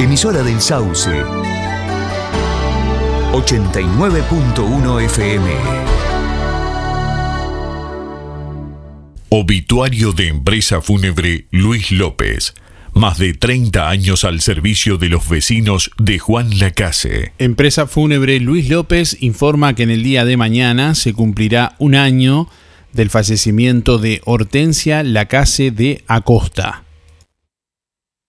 Emisora del Sauce. 89.1 FM. Obituario de empresa fúnebre Luis López. Más de 30 años al servicio de los vecinos de Juan Lacase. Empresa fúnebre Luis López informa que en el día de mañana se cumplirá un año del fallecimiento de Hortensia Lacase de Acosta.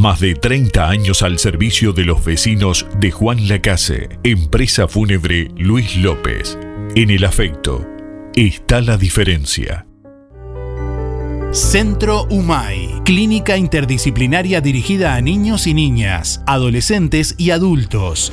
Más de 30 años al servicio de los vecinos de Juan Lacase. Empresa fúnebre Luis López. En el afecto está la diferencia. Centro UMAI, clínica interdisciplinaria dirigida a niños y niñas, adolescentes y adultos.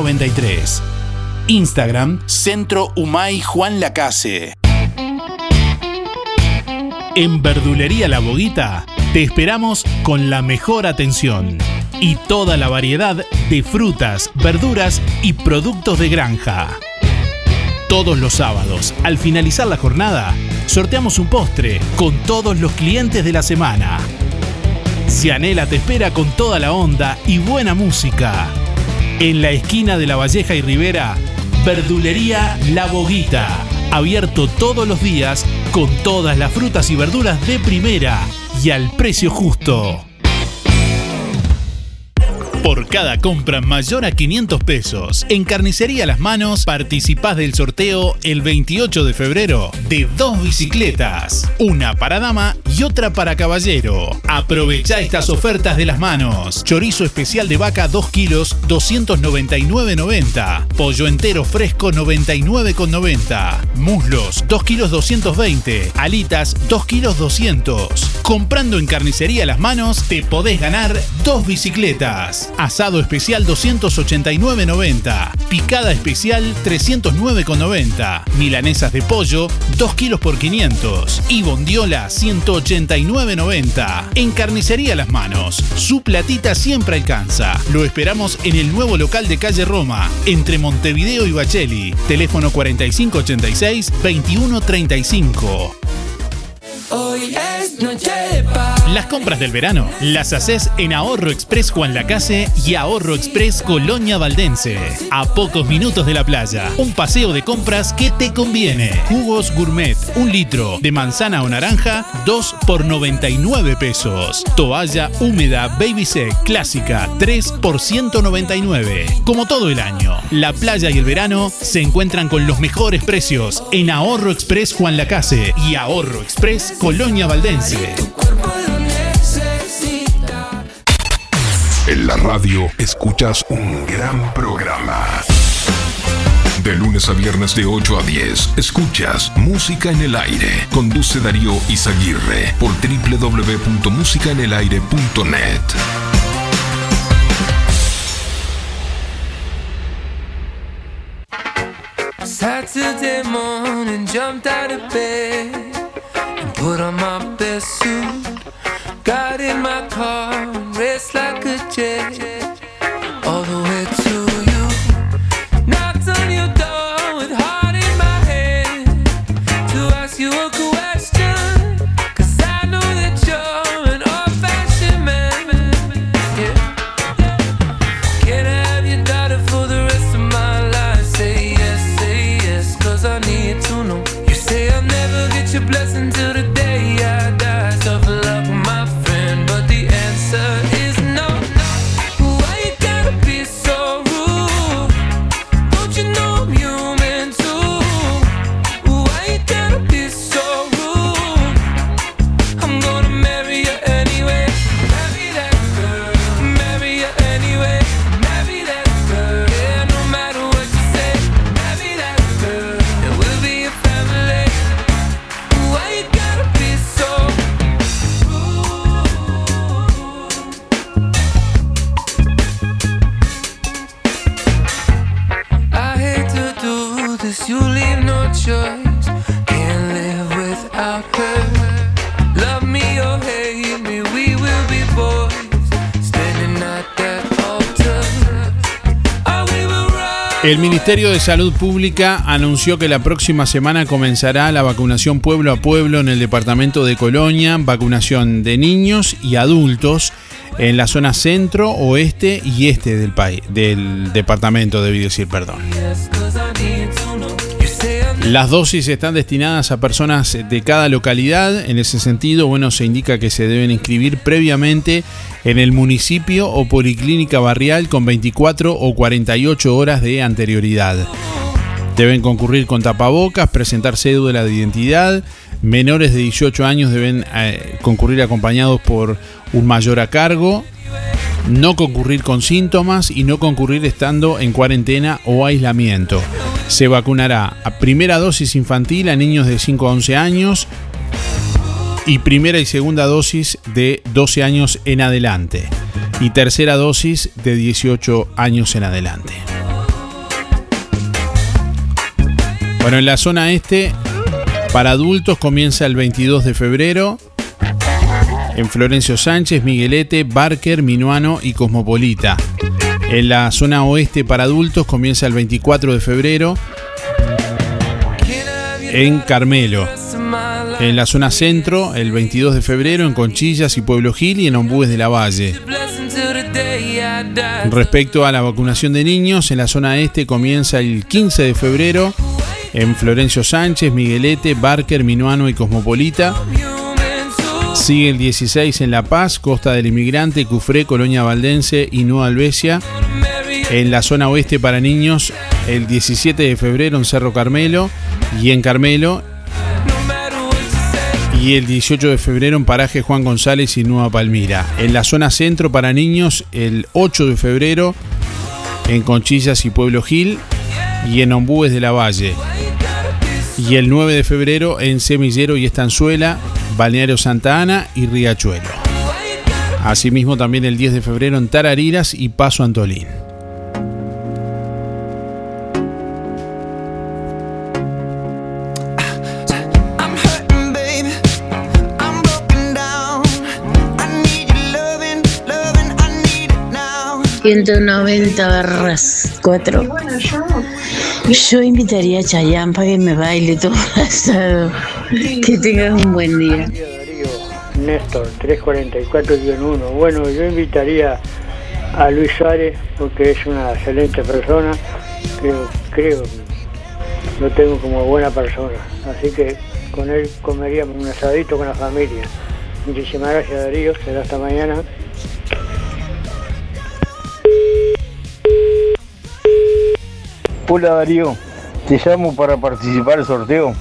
93. Instagram Centro Humay Juan Lacase. En Verdulería La Boguita te esperamos con la mejor atención y toda la variedad de frutas, verduras y productos de granja. Todos los sábados, al finalizar la jornada, sorteamos un postre con todos los clientes de la semana. Cianela te espera con toda la onda y buena música. En la esquina de La Valleja y Rivera, Verdulería La Boguita. Abierto todos los días con todas las frutas y verduras de primera y al precio justo. Por cada compra mayor a 500 pesos en Carnicería Las Manos participás del sorteo el 28 de febrero de dos bicicletas, una para dama y otra para caballero. Aprovecha estas ofertas de Las Manos. Chorizo especial de vaca 2 kilos 299,90. Pollo entero fresco 99,90. Muslos 2 kilos 220. Alitas 2 kilos 200. Comprando en Carnicería Las Manos te podés ganar dos bicicletas. Asado especial 289,90. Picada especial 309,90. Milanesas de pollo 2 kilos por 500. Y bondiola 189,90. En Carnicería Las Manos. Su platita siempre alcanza. Lo esperamos en el nuevo local de calle Roma, entre Montevideo y Bacheli. Teléfono 4586-2135. Las compras del verano las haces en Ahorro Express Juan Lacase y Ahorro Express Colonia Valdense. A pocos minutos de la playa. Un paseo de compras que te conviene. Jugos gourmet, un litro de manzana o naranja, 2 por 99 pesos. Toalla húmeda Baby Sec clásica, 3 por 199. Como todo el año, la playa y el verano se encuentran con los mejores precios en Ahorro Express Juan Lacase y Ahorro Express Colonia Valdense. En la radio escuchas un gran programa. De lunes a viernes de 8 a 10, escuchas Música en el Aire. Conduce Darío Izaguirre por www.musicaenelaire.net. Saturday morning, jumped out of bed and put on my best suit. Got in my car and race like a jet El Ministerio de Salud Pública anunció que la próxima semana comenzará la vacunación pueblo a pueblo en el departamento de Colonia, vacunación de niños y adultos en la zona centro, oeste y este del país, del departamento, debí decir, perdón. Las dosis están destinadas a personas de cada localidad. En ese sentido, bueno, se indica que se deben inscribir previamente en el municipio o policlínica barrial con 24 o 48 horas de anterioridad. Deben concurrir con tapabocas, presentar cédula de identidad. Menores de 18 años deben eh, concurrir acompañados por un mayor a cargo. No concurrir con síntomas y no concurrir estando en cuarentena o aislamiento. Se vacunará a primera dosis infantil a niños de 5 a 11 años y primera y segunda dosis de 12 años en adelante y tercera dosis de 18 años en adelante. Bueno, en la zona este, para adultos comienza el 22 de febrero. En Florencio Sánchez, Miguelete, Barker, Minuano y Cosmopolita. En la zona oeste para adultos comienza el 24 de febrero. En Carmelo. En la zona centro, el 22 de febrero, en Conchillas y Pueblo Gil y en Ombúes de la Valle. Respecto a la vacunación de niños, en la zona este comienza el 15 de febrero en Florencio Sánchez, Miguelete, Barker, Minuano y Cosmopolita. Sigue el 16 en La Paz, Costa del Inmigrante, Cufré, Colonia Valdense y Nueva Albesia. En la zona oeste para niños, el 17 de febrero en Cerro Carmelo y en Carmelo. Y el 18 de febrero en Paraje Juan González y Nueva Palmira. En la zona centro para niños, el 8 de febrero en Conchillas y Pueblo Gil y en Ombúes de la Valle. Y el 9 de febrero en Semillero y Estanzuela, Balneario Santa Ana y Riachuelo. Asimismo también el 10 de febrero en Tarariras y Paso Antolín. I'm hurting, baby. I'm broken down. I need your loving, loving. I need it now. 190 barras 4. Yo invitaría a Chayanne para que me baile todo el asado. Que tengas un buen día. Néstor, 344-1. Bueno, yo invitaría a Luis Suárez porque es una excelente persona. Creo, creo que lo tengo como buena persona. Así que con él comeríamos un asadito con la familia. Muchísimas gracias Darío, será hasta mañana. Hola Darío, te llamo para participar del sorteo.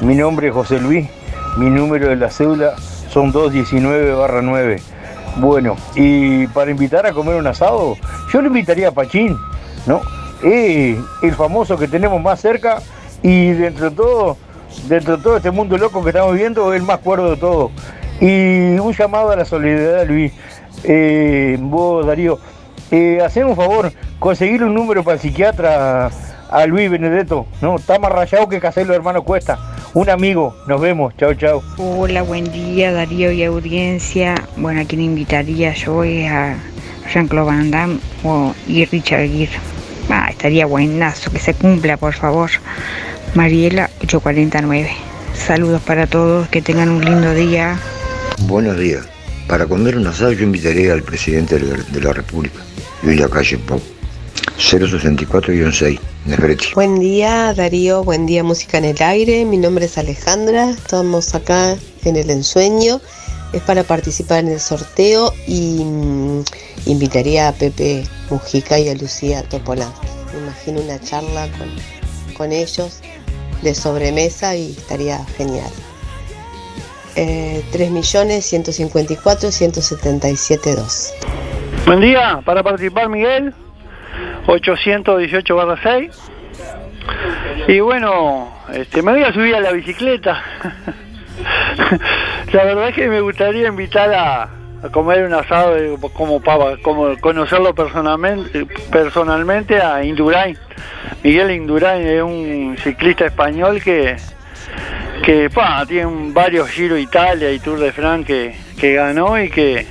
Mi nombre es José Luis, mi número de la cédula son 219 9. Bueno, y para invitar a comer un asado, yo le invitaría a Pachín, ¿no? Eh, el famoso que tenemos más cerca y dentro de todo, dentro de todo este mundo loco que estamos viviendo, el más cuerdo de todo. Y un llamado a la solidaridad, Luis. Eh, vos, Darío, eh, un favor, conseguir un número para el psiquiatra a Luis Benedetto, ¿no? Está más rayado que Caselo hermano Cuesta. Un amigo, nos vemos, chao, chao. Hola, buen día Darío y audiencia. Bueno, ¿a quién invitaría yo es a Jean-Claude Van Damme o, y Richard Gere. Ah, estaría buenazo, que se cumpla, por favor. Mariela 849. Saludos para todos, que tengan un lindo día. Buenos días. Para comer un asado yo invitaría al presidente de la, de la República, Luis Lacalle Pou. 064-6, Buen día Darío, buen día Música en el Aire, mi nombre es Alejandra, estamos acá en el ensueño, es para participar en el sorteo y mm, invitaría a Pepe Mujica y a Lucía Topolán. Me imagino una charla con, con ellos de sobremesa y estaría genial. Eh, 3.154.177.2. Buen día, para participar Miguel, 818 barra 6. Y bueno, este, me voy a subir a la bicicleta. la verdad es que me gustaría invitar a, comer un asado como para como conocerlo personalmente, personalmente a Indurain. Miguel Indurain es un ciclista español que que pa, tiene varios Giro Italia y Tour de France que, que ganó y que,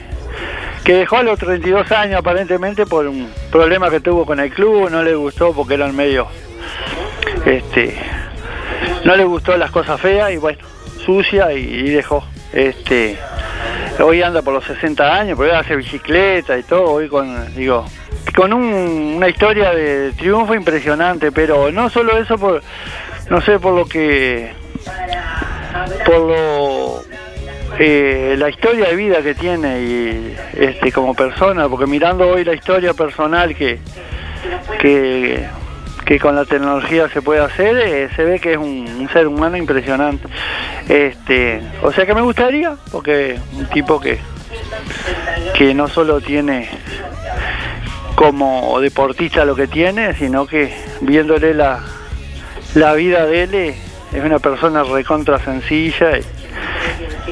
que dejó a los 32 años aparentemente por un problema que tuvo con el club, no le gustó porque eran medio, este, no le gustó las cosas feas y bueno, sucia y, dejó. Este, hoy anda por los 60 años, pero hace bicicleta y todo, hoy con, digo, con un- una historia de triunfo impresionante, pero no solo eso, por, no sé, por lo que, por lo, eh, la historia de vida que tiene y este como persona, porque mirando hoy la historia personal que, que, que con la tecnología se puede hacer, eh, se ve que es un, ser humano impresionante. Este, o sea que me gustaría, porque un tipo que, que no solo tiene como deportista lo que tiene, sino que viéndole la, la vida de él eh, es una persona recontra sencilla y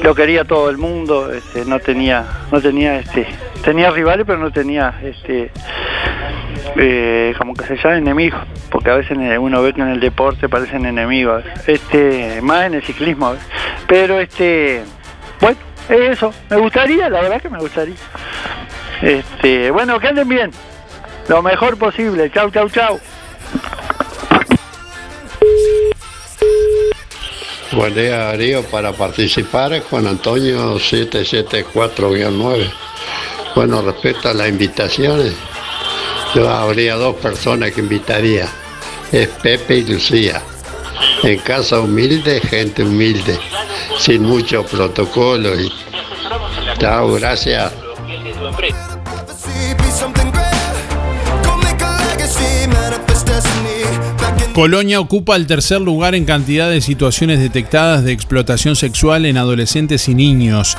lo quería todo el mundo, este, no tenía, no tenía este, tenía rivales pero no tenía este eh, como que se llama enemigos, porque a veces uno ve que en el deporte parecen enemigos, este, más en el ciclismo, pero este, bueno, es eso, me gustaría, la verdad que me gustaría. Este, bueno, que anden bien, lo mejor posible, chau, chau, chau. Buen día Darío, para participar Juan Antonio 774-9. Bueno, respecto a las invitaciones, yo habría dos personas que invitaría, es Pepe y Lucía. En casa humilde, gente humilde, sin mucho protocolo. Y... Chao, gracias. Colonia ocupa el tercer lugar en cantidad de situaciones detectadas de explotación sexual en adolescentes y niños.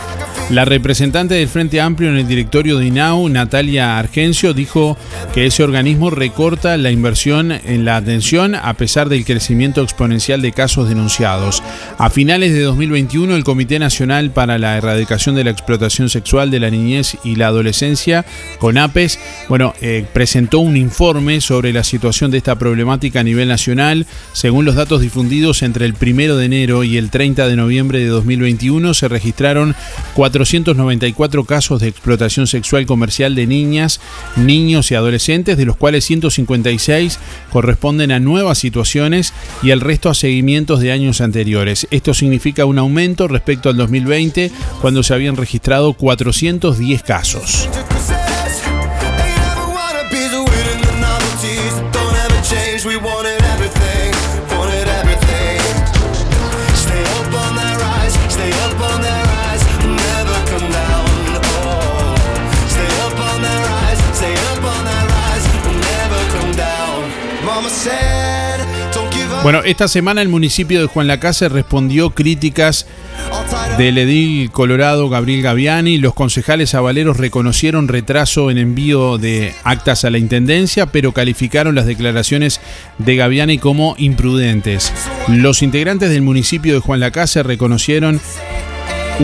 La representante del Frente Amplio en el directorio de INAU, Natalia Argencio, dijo que ese organismo recorta la inversión en la atención a pesar del crecimiento exponencial de casos denunciados. A finales de 2021, el Comité Nacional para la Erradicación de la Explotación Sexual de la Niñez y la Adolescencia, CONAPES, bueno, eh, presentó un informe sobre la situación de esta problemática a nivel nacional. Según los datos difundidos entre el 1 de enero y el 30 de noviembre de 2021, se registraron 494 casos de explotación sexual comercial de niñas, niños y adolescentes, de los cuales 156 corresponden a nuevas situaciones y el resto a seguimientos de años anteriores. Esto significa un aumento respecto al 2020, cuando se habían registrado 410 casos. Bueno, esta semana el municipio de Juan Lacase respondió críticas del edil colorado Gabriel Gaviani. Los concejales avaleros reconocieron retraso en envío de actas a la intendencia, pero calificaron las declaraciones de Gaviani como imprudentes. Los integrantes del municipio de Juan Lacase reconocieron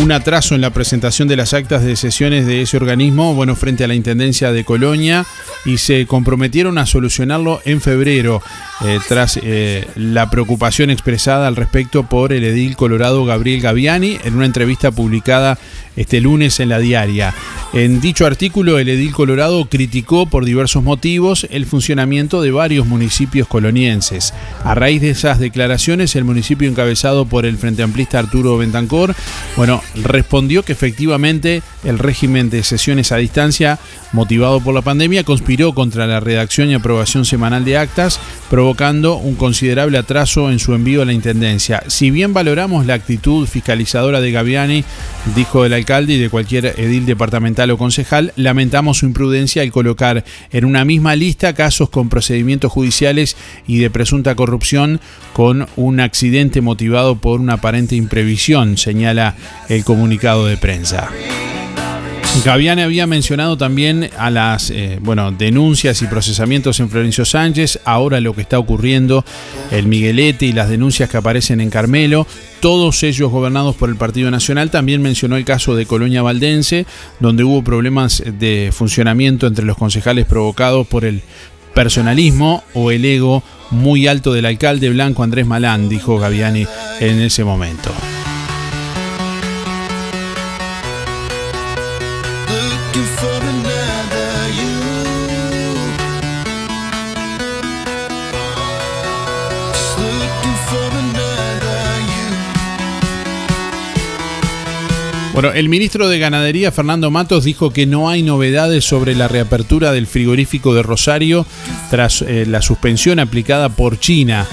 un atraso en la presentación de las actas de sesiones de ese organismo, bueno, frente a la Intendencia de Colonia, y se comprometieron a solucionarlo en febrero, eh, tras eh, la preocupación expresada al respecto por el edil colorado Gabriel Gaviani en una entrevista publicada este lunes en la diaria. En dicho artículo, el edil colorado criticó por diversos motivos el funcionamiento de varios municipios colonienses. A raíz de esas declaraciones, el municipio encabezado por el frente amplista Arturo Bentancor, bueno, respondió que efectivamente el régimen de sesiones a distancia, motivado por la pandemia, conspiró contra la redacción y aprobación semanal de actas, provocando un considerable atraso en su envío a la Intendencia. Si bien valoramos la actitud fiscalizadora de Gaviani, dijo el alcalde y de cualquier edil departamental o concejal, lamentamos su imprudencia al colocar en una misma lista casos con procedimientos judiciales y de presunta corrupción con un accidente motivado por una aparente imprevisión, señala el comunicado de prensa. Gaviani había mencionado también a las eh, bueno, denuncias y procesamientos en Florencio Sánchez, ahora lo que está ocurriendo, el Miguelete y las denuncias que aparecen en Carmelo, todos ellos gobernados por el Partido Nacional. También mencionó el caso de Colonia Valdense, donde hubo problemas de funcionamiento entre los concejales provocados por el personalismo o el ego muy alto del alcalde blanco Andrés Malán, dijo Gaviani en ese momento. Bueno, el ministro de Ganadería, Fernando Matos, dijo que no hay novedades sobre la reapertura del frigorífico de Rosario tras eh, la suspensión aplicada por China.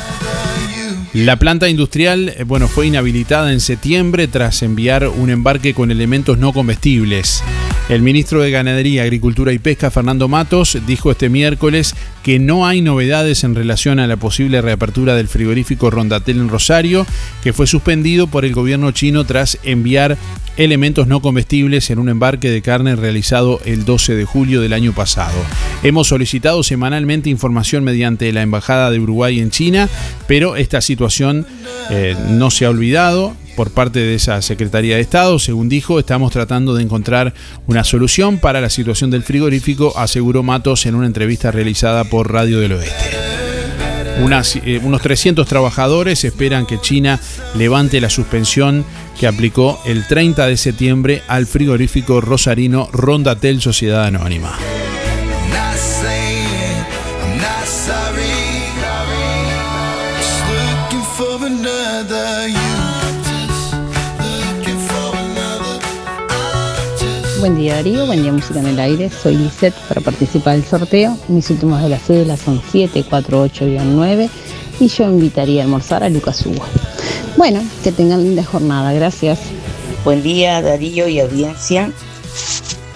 La planta industrial eh, bueno, fue inhabilitada en septiembre tras enviar un embarque con elementos no comestibles. El ministro de Ganadería, Agricultura y Pesca, Fernando Matos, dijo este miércoles que no hay novedades en relación a la posible reapertura del frigorífico Rondatel en Rosario, que fue suspendido por el gobierno chino tras enviar elementos no comestibles en un embarque de carne realizado el 12 de julio del año pasado. Hemos solicitado semanalmente información mediante la Embajada de Uruguay en China, pero esta situación eh, no se ha olvidado por parte de esa Secretaría de Estado. Según dijo, estamos tratando de encontrar una solución para la situación del frigorífico, aseguró Matos en una entrevista realizada por Radio del Oeste. Eh, unos 300 trabajadores esperan que China levante la suspensión que aplicó el 30 de septiembre al frigorífico rosarino Rondatel Sociedad Anónima. Buen día Darío, buen día Música en el Aire. Soy Lisette para participar del sorteo. Mis últimos de la cédula son 748-9 y yo invitaría a almorzar a Lucas Hugo. Bueno, que tengan linda jornada, gracias. Buen día Darío y audiencia.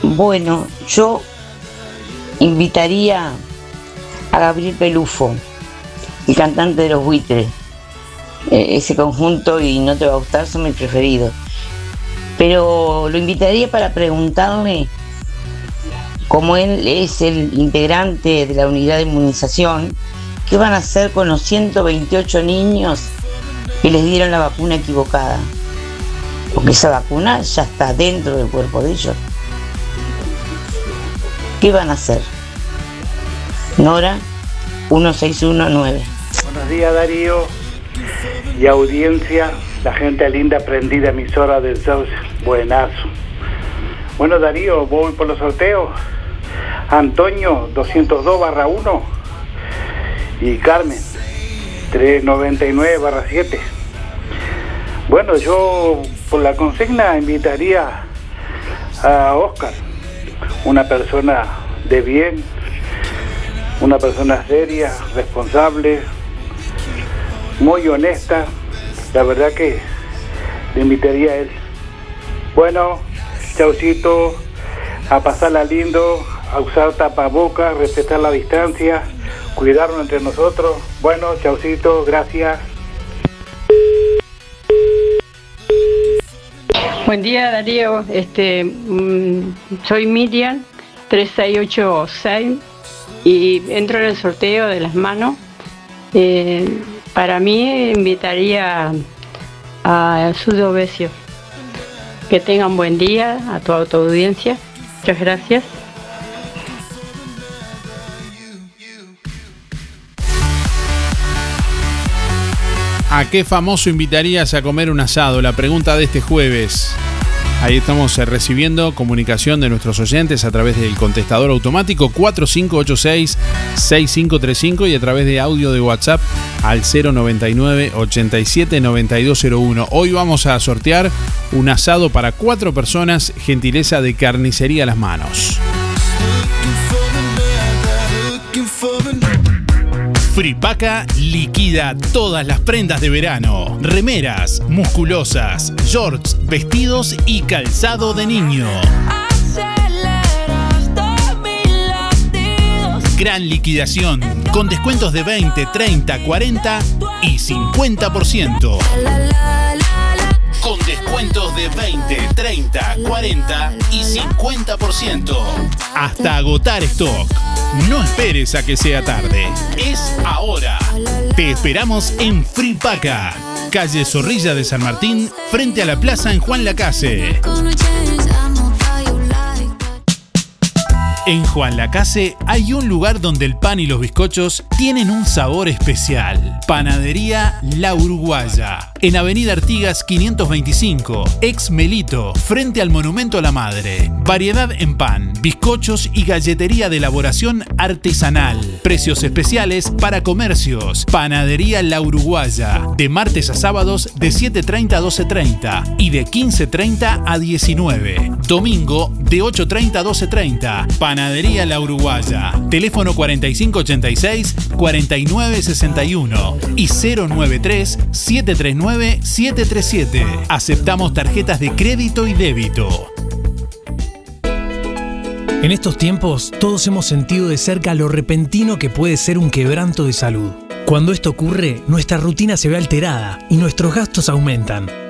Bueno, yo invitaría a Gabriel Pelufo, el cantante de los buitres. Eh, ese conjunto y no te va a gustar son mis preferidos. Pero lo invitaría para preguntarle, como él es el integrante de la unidad de inmunización, ¿qué van a hacer con los 128 niños que les dieron la vacuna equivocada? Porque esa vacuna ya está dentro del cuerpo de ellos. ¿Qué van a hacer? Nora 1619. Buenos días Darío y audiencia, la gente linda prendida emisora del Sauce, buenazo. Bueno Darío, voy por los sorteos. Antonio 202 barra 1 y Carmen 399 barra 7. Bueno, yo por la consigna invitaría a Oscar, una persona de bien, una persona seria, responsable, muy honesta. La verdad que le invitaría a él. Bueno, chaucito, a pasarla lindo, a usar tapabocas, respetar la distancia, cuidarnos entre nosotros. Bueno, chaucito, gracias. Buen día Darío, este, mm, soy Miriam 3686 y entro en el sorteo de las manos. Eh, para mí invitaría a Suyo Besio. Que tengan buen día a toda tu audiencia. Muchas gracias. ¿A qué famoso invitarías a comer un asado? La pregunta de este jueves. Ahí estamos eh, recibiendo comunicación de nuestros oyentes a través del contestador automático 4586-6535 y a través de audio de WhatsApp al 099 87 9201. Hoy vamos a sortear un asado para cuatro personas, gentileza de carnicería a las manos. Fripaca liquida todas las prendas de verano, remeras, musculosas, shorts, vestidos y calzado de niño. Gran liquidación, con descuentos de 20, 30, 40 y 50%. De 20, 30, 40 y 50%. Hasta agotar stock. No esperes a que sea tarde. Es ahora. Te esperamos en Fripaca, calle Zorrilla de San Martín, frente a la plaza en Juan Lacase. En Juan Lacase hay un lugar donde el pan y los bizcochos tienen un sabor especial. Panadería La Uruguaya. En Avenida Artigas 525, ex Melito, frente al Monumento a la Madre. Variedad en pan, bizcochos y galletería de elaboración artesanal. Precios especiales para comercios. Panadería La Uruguaya. De martes a sábados de 7.30 a 12.30 y de 15.30 a 19. Domingo de 8.30 a 12.30. Panadería La Uruguaya. Teléfono 4586-4961 y 093-739-737. Aceptamos tarjetas de crédito y débito. En estos tiempos, todos hemos sentido de cerca lo repentino que puede ser un quebranto de salud. Cuando esto ocurre, nuestra rutina se ve alterada y nuestros gastos aumentan.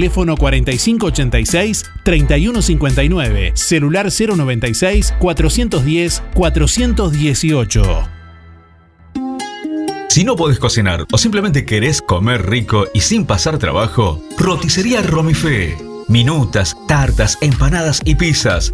Teléfono 4586-3159. Celular 096-410-418. Si no podés cocinar o simplemente querés comer rico y sin pasar trabajo, roticería Romifé. Minutas, tartas, empanadas y pizzas.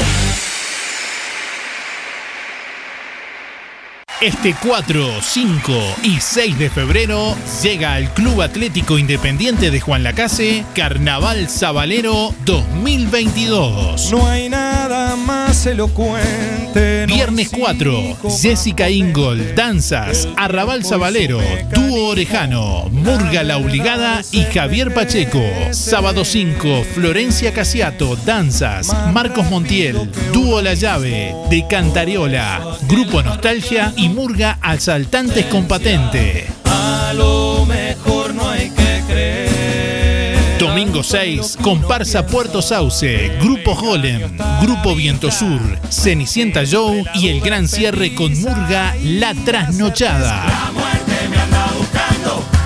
Este 4, 5 y 6 de febrero llega al Club Atlético Independiente de Juan Lacase Carnaval Sabalero 2022. No hay nada más elocuente. no Viernes 4, Jessica Ingol, Danzas, Arrabal Sabalero, Dúo Orejano, Murga La Obligada y Javier Pacheco. Sábado 5, Florencia Casiato, Danzas, Marcos Montiel, Dúo La Llave, De Cantariola, Grupo Nostalgia y Murga Asaltantes con Patente. A lo mejor no hay que creer. Domingo 6, Comparsa Puerto Sauce, Grupo Golem, Grupo Viento Sur, Cenicienta Joe y el gran cierre con Murga La Trasnochada. Como dijo el sabalero.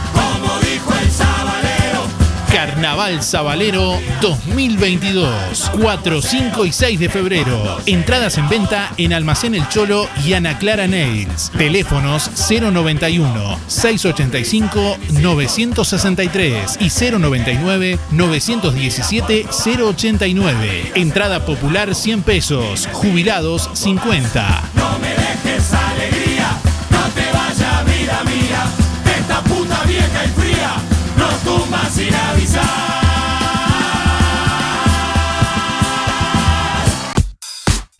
Carnaval Sabalero 2022. 4, 5 y 6 de febrero. Entradas en venta en Almacén El Cholo y Ana Clara Nails. Teléfonos 091 685 963 y 099 917 089. Entrada popular 100 pesos. Jubilados 50. No me dejes tumba sin avisar.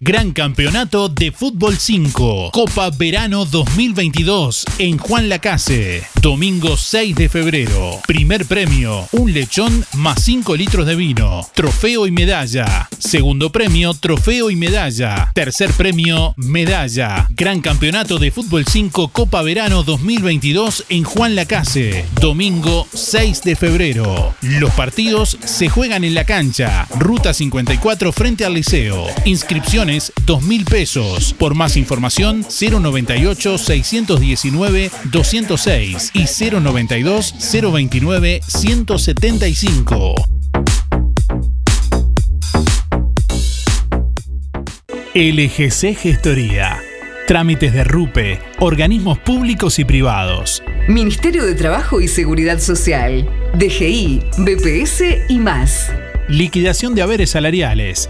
Gran Campeonato de Fútbol 5, Copa Verano 2022 en Juan Lacase. Domingo 6 de febrero. Primer premio, un lechón más 5 litros de vino. Trofeo y medalla. Segundo premio, trofeo y medalla. Tercer premio, medalla. Gran Campeonato de Fútbol 5, Copa Verano 2022 en Juan Lacase. Domingo 6 de febrero. Los partidos se juegan en la cancha. Ruta 54 frente al liceo. Inscripciones 2 mil pesos. Por más información 098 619 206 y 092 029 175. LGC Gestoría. Trámites de RUPE, organismos públicos y privados. Ministerio de Trabajo y Seguridad Social, DGI, BPS y más. Liquidación de haberes salariales,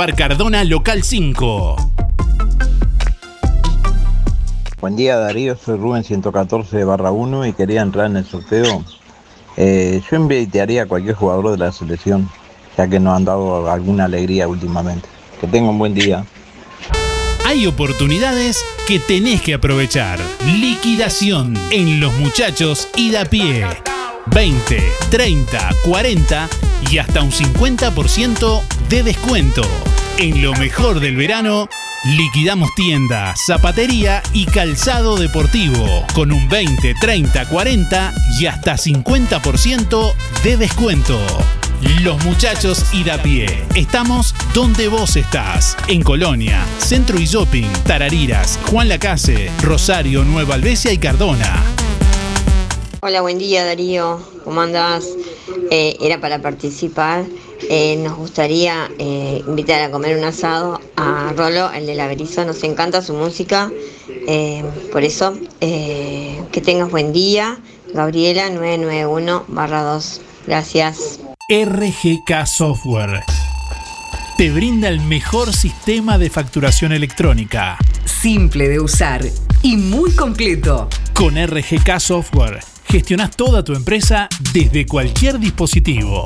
Cardona, local 5. Buen día Darío, soy Rubén 114 barra 1 y quería entrar en el sorteo. Eh, yo invitaría a cualquier jugador de la selección, ya que nos han dado alguna alegría últimamente. Que tenga un buen día. Hay oportunidades que tenés que aprovechar. Liquidación en los muchachos y da pie. 20, 30, 40 y hasta un 50% de descuento. En lo mejor del verano, liquidamos tienda, zapatería y calzado deportivo con un 20, 30, 40 y hasta 50% de descuento. Los muchachos y da pie. Estamos donde vos estás. En Colonia, Centro y Shopping, Tarariras, Juan Lacase, Rosario, Nueva Albesia y Cardona. Hola, buen día Darío, ¿cómo andás? Eh, era para participar. Eh, nos gustaría eh, invitar a comer un asado a Rolo, el de la Berizo. Nos encanta su música. Eh, por eso, eh, que tengas buen día. Gabriela 991-2. Gracias. RGK Software te brinda el mejor sistema de facturación electrónica. Simple de usar y muy completo. Con RGK Software gestionas toda tu empresa desde cualquier dispositivo.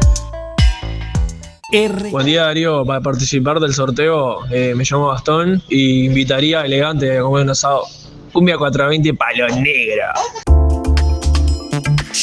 Buen día Darío, para participar del sorteo eh, me llamo Gastón y invitaría Elegante a comer un asado. Cumbia 420 palo negro.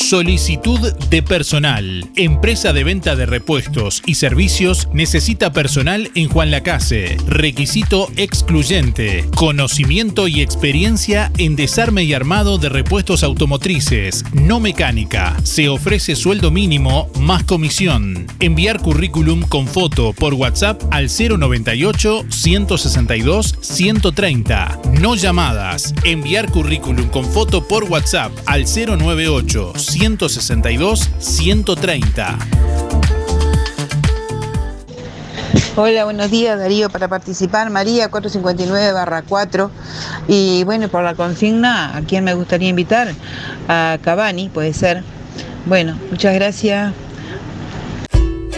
Solicitud de personal. Empresa de venta de repuestos y servicios necesita personal en Juan Lacase. Requisito excluyente. Conocimiento y experiencia en desarme y armado de repuestos automotrices. No mecánica. Se ofrece sueldo mínimo más comisión. Enviar currículum con foto por WhatsApp al 098 162 130. No llamadas. Enviar currículum con foto por WhatsApp al 098 162 130. Hola, buenos días Darío. Para participar, María 459 barra 4. Y bueno, por la consigna, ¿a quién me gustaría invitar? A Cavani, puede ser. Bueno, muchas gracias.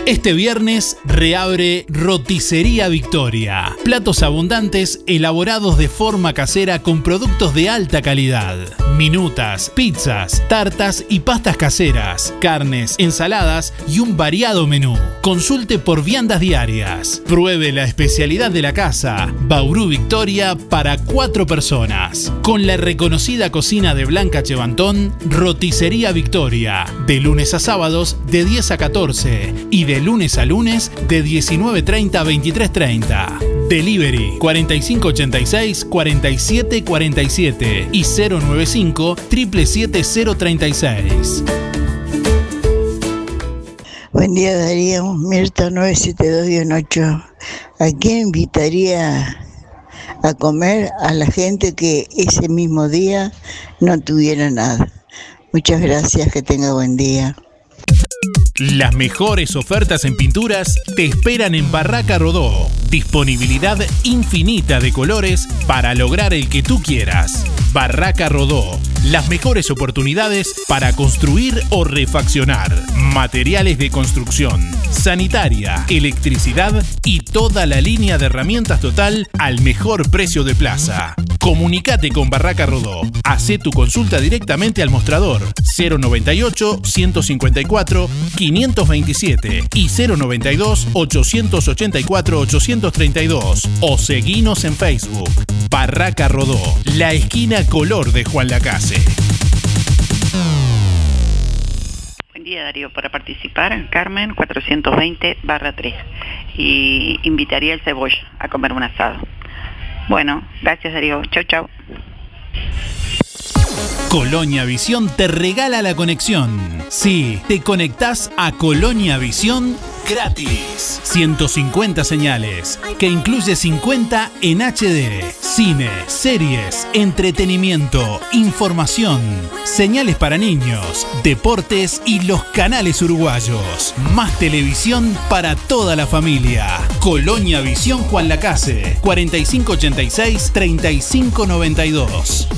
Este viernes reabre Roticería Victoria. Platos abundantes elaborados de forma casera con productos de alta calidad. Minutas, pizzas, tartas y pastas caseras, carnes, ensaladas y un variado menú. Consulte por viandas diarias. Pruebe la especialidad de la casa, Bauru Victoria para cuatro personas. Con la reconocida cocina de Blanca Chevantón, Roticería Victoria. De lunes a sábados de 10 a 14 y de lunes a lunes de 19.30 a 23.30. Delivery 4586 4747 y 095 77036. Buen día Darío, Mirta 972-8. ¿A quién invitaría a comer a la gente que ese mismo día no tuviera nada? Muchas gracias, que tenga buen día. Las mejores ofertas en pinturas te esperan en Barraca Rodó. Disponibilidad infinita de colores para lograr el que tú quieras. Barraca Rodó. Las mejores oportunidades para construir o refaccionar. Materiales de construcción, sanitaria, electricidad y toda la línea de herramientas total al mejor precio de plaza. Comunicate con Barraca Rodó. Hacé tu consulta directamente al mostrador 098 154 527 y 092 884 832 o seguinos en Facebook. Barraca Rodó, la esquina color de Juan Lacase. Buen día Darío, para participar, Carmen 420 barra 3 y invitaría al cebolla a comer un asado. Bueno, gracias Darío, chau chau. Colonia Visión te regala la conexión. Sí, te conectás a Colonia Visión gratis. 150 señales, que incluye 50 en HD. Cine, series, entretenimiento, información, señales para niños, deportes y los canales uruguayos. Más televisión para toda la familia. Colonia Visión Juan Lacase, 4586-3592.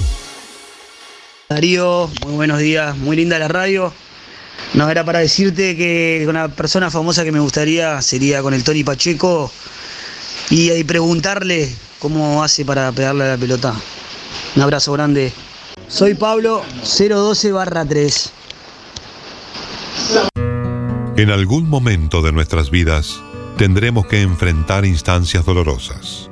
Darío, muy buenos días, muy linda la radio. No, era para decirte que una persona famosa que me gustaría sería con el Tony Pacheco y, y preguntarle cómo hace para pegarle a la pelota. Un abrazo grande. Soy Pablo 012 barra 3. En algún momento de nuestras vidas tendremos que enfrentar instancias dolorosas.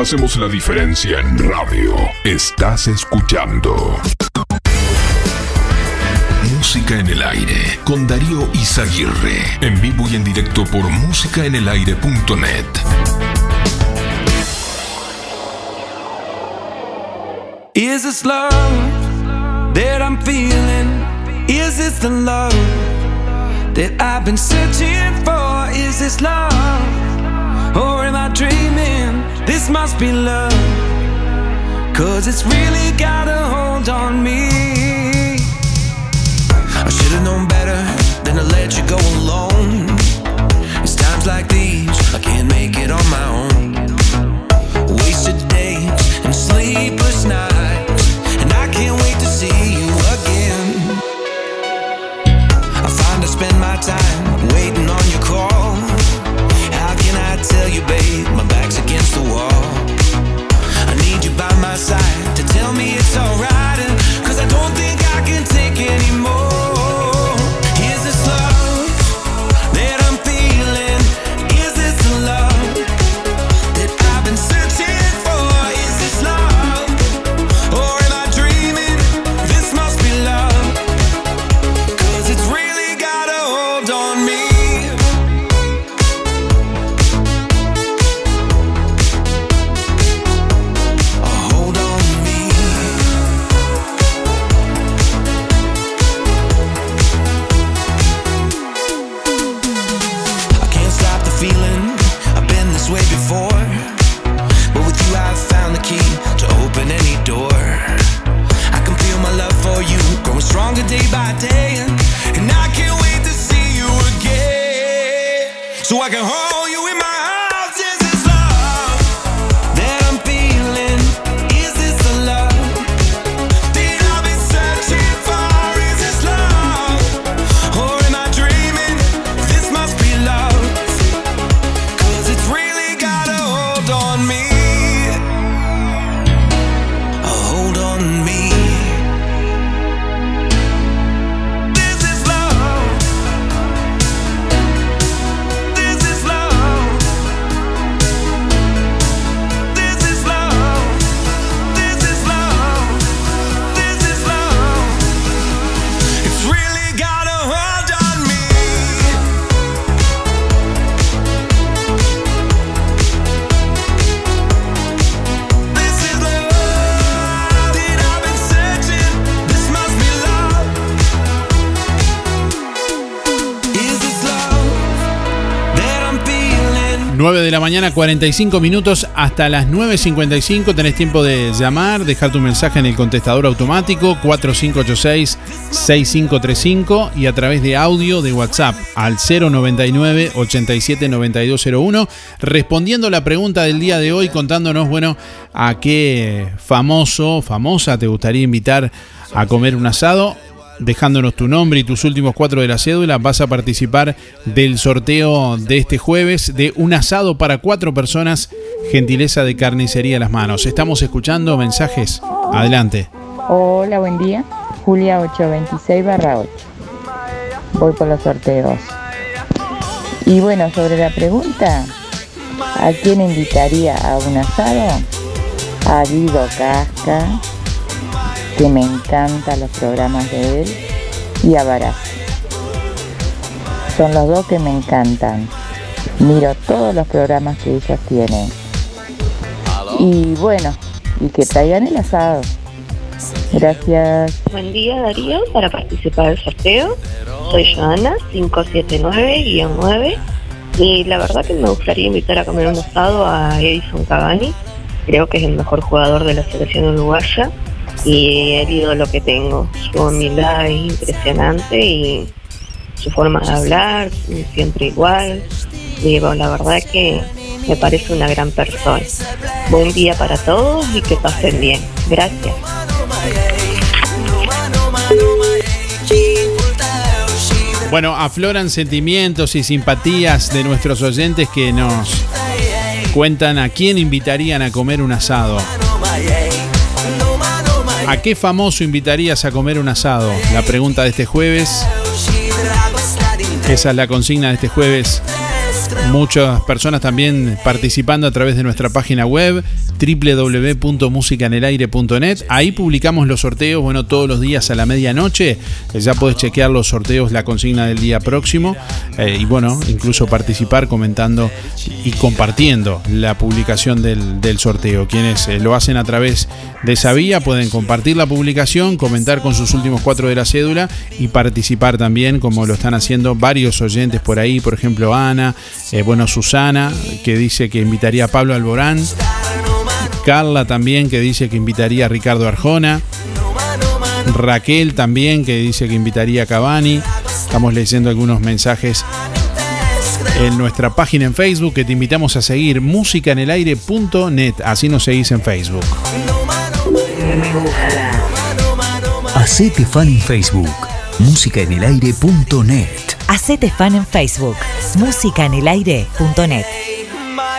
Hacemos la diferencia en radio. Estás escuchando. Música en el aire con Darío Izaguirre. En vivo y en directo por músicaenelaire.net. Is this love that I'm feeling? Is this the love that I've been searching for? Is this love? Or am I dreaming? This must be love. Cause it's really got a hold on me. Mañana, 45 minutos hasta las 9.55. Tenés tiempo de llamar, dejar tu mensaje en el contestador automático 4586-6535 y a través de audio de WhatsApp al 099 879201 respondiendo la pregunta del día de hoy, contándonos, bueno, a qué famoso, famosa te gustaría invitar a comer un asado dejándonos tu nombre y tus últimos cuatro de la cédula, vas a participar del sorteo de este jueves de un asado para cuatro personas, gentileza de carnicería a las manos. Estamos escuchando mensajes. Adelante. Hola, buen día. Julia 826 barra 8. Voy por los sorteos. Y bueno, sobre la pregunta, ¿a quién invitaría a un asado? A Guido Casca, que me encantan los programas de él, y a Barassi. Son los dos que me encantan. Miro todos los programas que ellos tienen. Y bueno, y que traigan el asado. Gracias. Buen día Darío, para participar del sorteo. Soy Joana, 579-9. Y la verdad que me gustaría invitar a comer un asado a Edison Cavani. Creo que es el mejor jugador de la selección uruguaya y el ídolo que tengo. Su humildad es impresionante y su forma de hablar, siempre igual. Digo, la verdad que me parece una gran persona. Buen día para todos y que pasen bien. Gracias. Bueno, afloran sentimientos y simpatías de nuestros oyentes que nos cuentan a quién invitarían a comer un asado. ¿A qué famoso invitarías a comer un asado? La pregunta de este jueves. Esa es la consigna de este jueves. Muchas personas también participando a través de nuestra página web www.musicanelaire.net. Ahí publicamos los sorteos, bueno, todos los días a la medianoche. Ya puedes chequear los sorteos, la consigna del día próximo. Eh, y bueno, incluso participar comentando y compartiendo la publicación del, sorteo. Quienes eh, lo hacen a través de esa vía pueden compartir la publicación, comentar con sus últimos cuatro de la cédula y participar también, como lo están haciendo varios oyentes por ahí, por ejemplo Ana, eh, bueno Susana, que dice que invitaría a Pablo Alborán. Carla también que dice que invitaría a Ricardo Arjona. Raquel también que dice que invitaría a Cavani. Estamos leyendo algunos mensajes en nuestra página en Facebook que te invitamos a seguir musicanelaire.net. Así nos seguís en Facebook. Hacete fan en Facebook. Musicaenelaire.net. Hacete fan en Facebook. Musicaenelaire.net.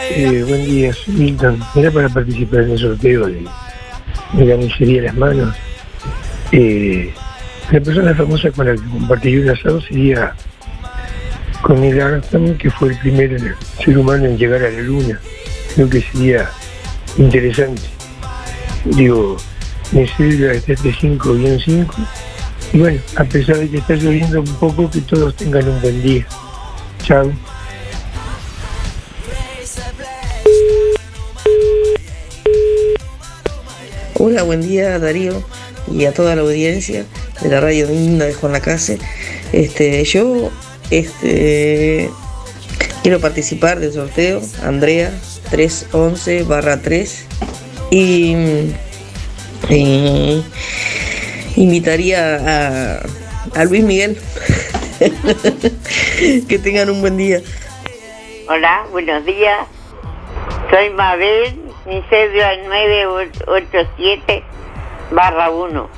Eh, buen día, Milton. Era para participar en el sorteo de, carnicería Las Manos. Eh, la persona famosa con la que compartiría un asado sería con Neil Armstrong, que fue el primer ser humano en llegar a la luna. Creo que sería interesante. Digo, mi cédula es 35-5. Y bueno, a pesar de que está lloviendo un poco, que todos tengan un buen día. Chao. Hola, buen día Darío y a toda la audiencia de la radio linda de Juan Lacase. Este, yo este, quiero participar del sorteo, Andrea 311 barra 3 y, y invitaría a, a Luis Miguel. que tengan un buen día. Hola, buenos días. Soy Mabel, mi cédula es 987 barra 1.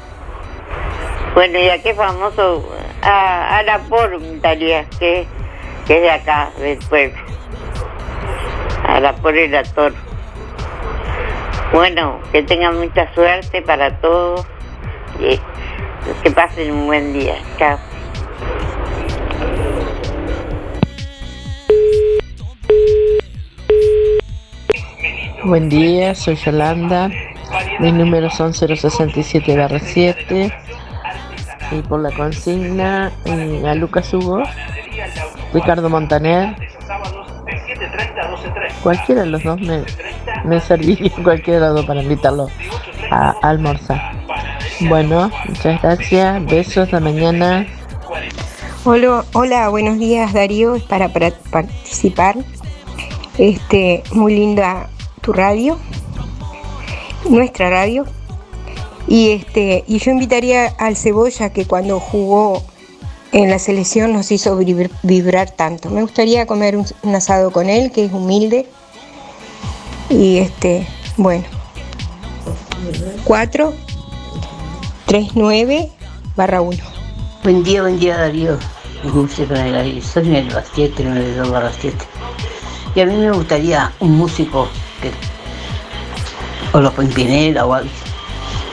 Bueno, y aquí famoso a, a la por invitaría, que, que es de acá, del pueblo. A la por el actor. Bueno, que tengan mucha suerte para todos que pasen un buen día. Chao. Buen día, soy Yolanda. Mis números son 067 7 y por la consigna eh, a Lucas Hugo, Ricardo Montaner. Cualquiera de los dos me, me serviría, cualquiera de los dos para invitarlo a almorzar. Bueno, muchas gracias, besos de mañana. Hola, hola, buenos días Darío, es para, participar Este, muy linda tu radio, nuestra radio. Y este, y yo invitaría al Cebolla que cuando jugó en la selección nos hizo vibr- vibrar tanto. Me gustaría comer un, un asado con él, que es humilde. Y este, bueno. 4 3 9 barra 1. Buen día, buen día Darío. Música en el. Soy en el Bastiete, 92 barra 7. Y a mí me gustaría un músico que, o los Pimpinela o algo,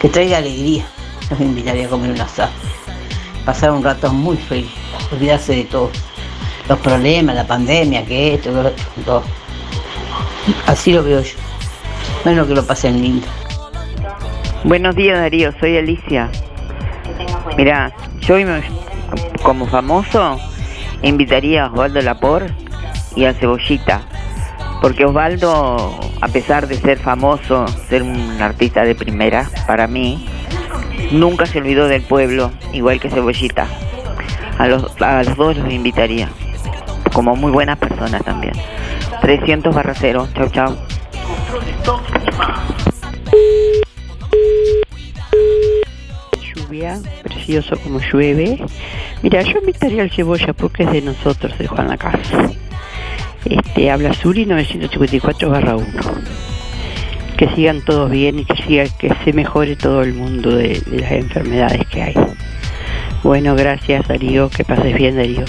que traiga alegría. Los invitaría a comer un asado. Pasar un rato muy feliz. Olvidarse de todo. Los problemas, la pandemia, que esto, que lo otro, todo. Así lo veo yo. Bueno, que lo pasen lindo. Buenos días Darío, soy Alicia. Mirá, yo como famoso invitaría a Osvaldo Lapor y a Cebollita, porque Osvaldo, a pesar de ser famoso, ser un artista de primera, para mí, nunca se olvidó del pueblo, igual que Cebollita. A los, dos los invitaría, como muy buenas personas también. 300 barra cero, chau chau. Lluvia, precioso como llueve. Mira, yo invitaría al cebolla porque es de nosotros, de Juan Lacasa. Este, habla Suri 954 barra 1. Que sigan todos bien y que siga, que se mejore todo el mundo de, de las enfermedades que hay. Bueno, gracias Darío, que pases bien Darío.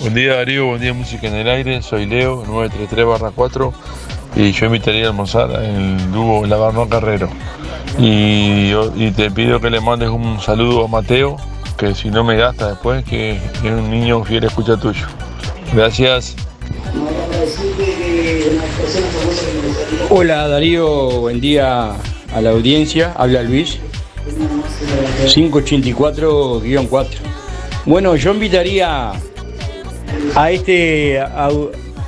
Buen día Darío, buen día Música en el Aire, soy Leo, 933 4 y yo invitaría a almorzar el dúo Lavarno Carrero. Y, te pido que le mandes un saludo a Mateo, que si no me gasta después, que es un niño fiel escucha tuyo. Gracias. Hola Darío, buen día a la audiencia, habla Luis, 584-4. Bueno, yo invitaría a este, a,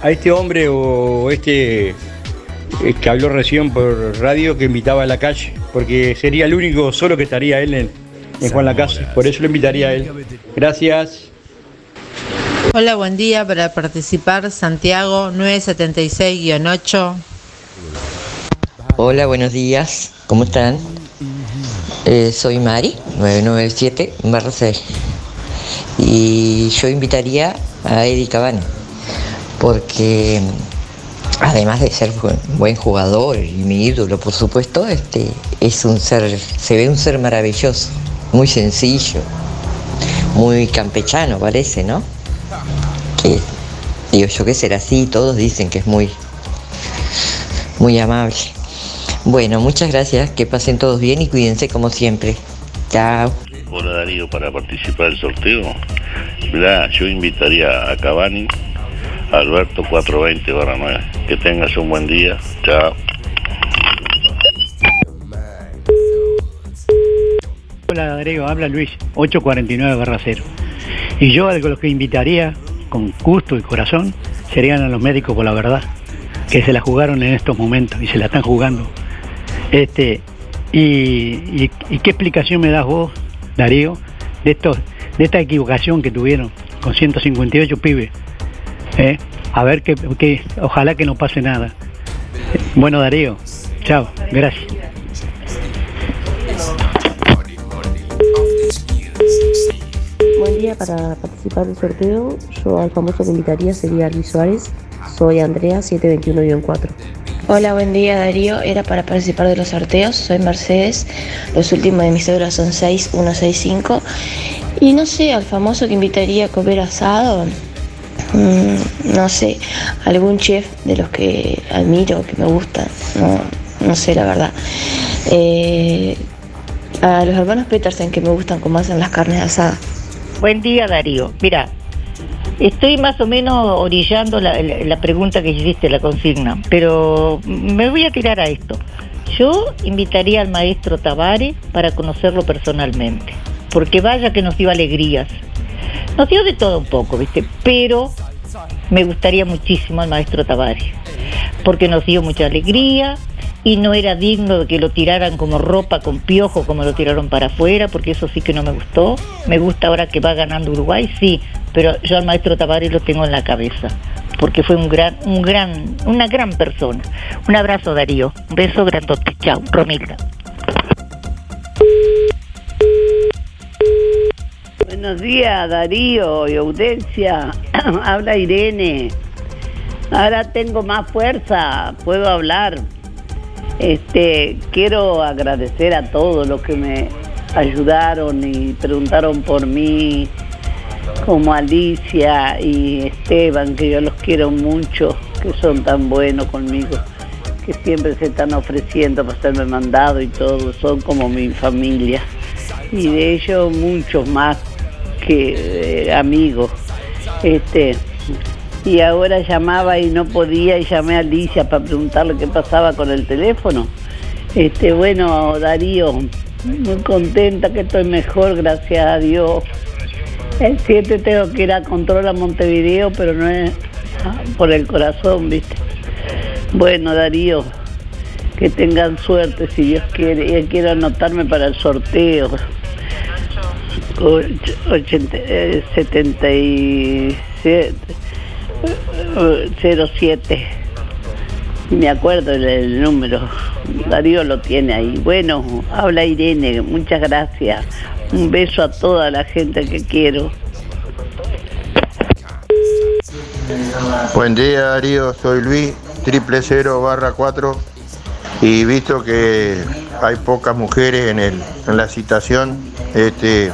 este hombre o este que habló recién por radio que invitaba a la calle, porque sería el único solo que estaría él en, en Juan la Casa, por eso lo invitaría a él. Gracias. Hola, buen día. Para participar, Santiago 976-8. Hola, buenos días. ¿Cómo están? Eh, soy Mari, 997 barra 6. Y yo invitaría a Eddie Cavani, porque además de ser buen, jugador y mi ídolo, por supuesto, este es un ser, se ve un ser maravilloso, muy sencillo, muy campechano parece, ¿no? Que digo yo que será así, todos dicen que es muy, muy amable. Bueno, muchas gracias, que pasen todos bien y cuídense como siempre. Chao. Hola Darío, para participar del sorteo, yo invitaría a Cavani, Alberto 420 barra 9. Que tengas un buen día, chao. Hola Darío, habla Luis, 849 barra 0. Y yo a los que invitaría, con gusto y corazón, serían a los médicos por la verdad, que se la jugaron en estos momentos y se la están jugando. Este, y, y- y qué explicación me das vos, Darío, de estos, de esta equivocación que tuvieron con 158 pibes? ¿Eh? A ver que, que ojalá que no pase nada. Bueno Darío, chao, gracias. Buen día para participar del sorteo. Yo al famoso que invitaría sería Luis Suárez. Soy Andrea 721-4. Hola, buen día Darío. Era para participar de los sorteos. Soy Mercedes. Los últimos de mis cédulas son 6165. Y no sé, al famoso que invitaría a comer asado. Mm, no sé, algún chef de los que admiro, que me gustan. No, no sé, la verdad. Eh, a los hermanos Petersen que me gustan cómo hacen las carnes asadas. Buen día, Darío. Mira, estoy más o menos orillando la, pregunta que hiciste, la consigna, pero me voy a tirar a esto. Yo invitaría al maestro Tavares para conocerlo personalmente, porque vaya que nos dio alegrías. Nos dio de todo un poco, ¿viste? Pero me gustaría muchísimo al maestro Tavares, porque nos dio mucha alegría y no era digno de que lo tiraran como ropa con piojo como lo tiraron para afuera, porque eso sí que no me gustó. Me gusta ahora que va ganando Uruguay, sí, pero yo al maestro Tavares lo tengo en la cabeza, porque fue un gran, un gran, una gran persona. Un abrazo Darío, un beso grandote, chao, Romilda. Buenos días, Darío y Audencia. Habla Irene. Ahora tengo más fuerza, puedo hablar. Este, quiero agradecer a todos los que me ayudaron y preguntaron por mí, como Alicia y Esteban, que yo los quiero mucho, que son tan buenos conmigo, que siempre se están ofreciendo para hacerme mandado y todo, son como mi familia. Y de ellos muchos más que eh, amigos. Este, y ahora llamaba y no podía y llamé a Alicia para preguntarle qué pasaba con el teléfono. Este, bueno, Darío, muy contenta que estoy mejor, gracias a Dios. El 7 tengo que ir a control a Montevideo, pero no es ah, por el corazón, ¿viste? Bueno, Darío, que tengan suerte si Dios quiere. Y quiero anotarme para el sorteo. 77 07 me acuerdo el, número. Darío lo tiene ahí. Bueno habla Irene muchas gracias. Un beso a toda la gente que quiero. Buen día Darío, soy Luis, triple cero barra 4 y visto que hay pocas mujeres en, el, en la citación, este,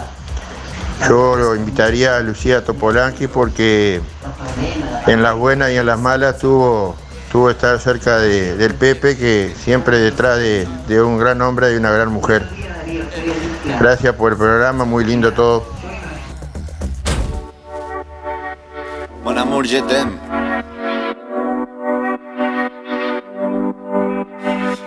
yo lo invitaría a Lucía Topolanqui porque en las buenas y en las malas tuvo, tuvo estar cerca de- del Pepe, que siempre detrás de, de un gran hombre y una gran mujer. Gracias por el programa, muy lindo todo. Mon amour, je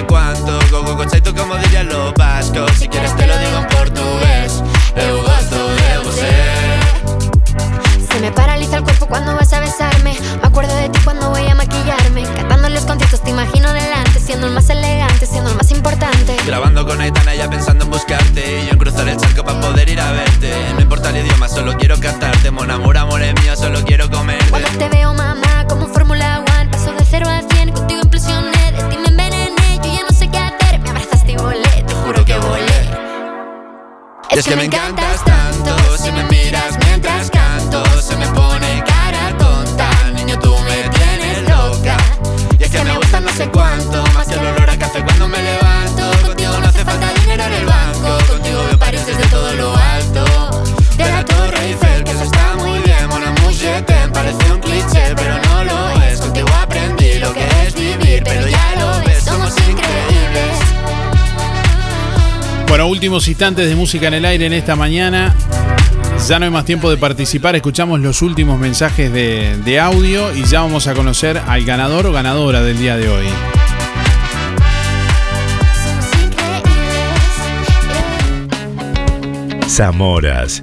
sé cuánto, go go go tú como dirían los vascos. Si quieres te lo digo en portugués, eu gosto de você. Se me paraliza el cuerpo cuando vas a besarme. Me acuerdo de ti cuando voy a maquillarme. Cantando los conciertos te imagino delante, siendo el más elegante, siendo el más importante. Grabando con Aitana ya pensando en buscarte Y yo en cruzar el charco para poder ir a verte No importa el idioma, solo quiero cantarte Mon amor, amor es mío, solo quiero comerte Cuando te veo, mamá, como un Fórmula One, paso de cero a Es que me encantas tanto me Bueno, últimos instantes de música en el aire en esta mañana. Ya no hay más tiempo de participar, escuchamos los últimos mensajes de, de audio y ya vamos a conocer al ganador o ganadora del día de hoy. Zamoras.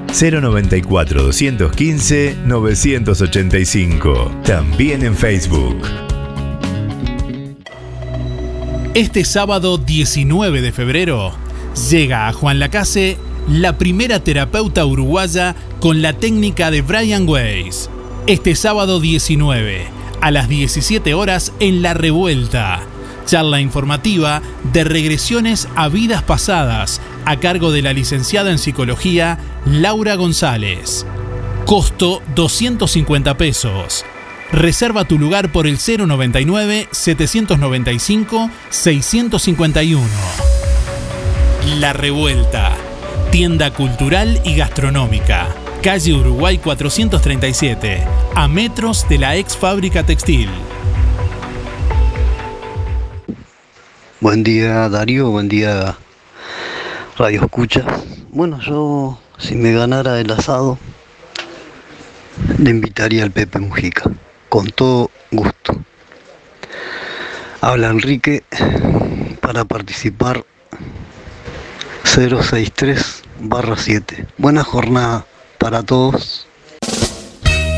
094 215 985. También en Facebook. Este sábado 19 de febrero llega a Juan Lacase la primera terapeuta uruguaya con la técnica de Brian Weiss. Este sábado 19 a las 17 horas en La Revuelta. Charla informativa de regresiones a vidas pasadas a cargo de la licenciada en psicología Laura González. Costo 250 pesos. Reserva tu lugar por el 099-795-651. La Revuelta. Tienda cultural y gastronómica. Calle Uruguay 437. A metros de la ex fábrica textil. Buen día Darío, buen día Radio Escucha. Bueno, yo si me ganara el asado, le invitaría al Pepe Mujica, con todo gusto. Habla Enrique para participar 063 barra 7. Buena jornada para todos.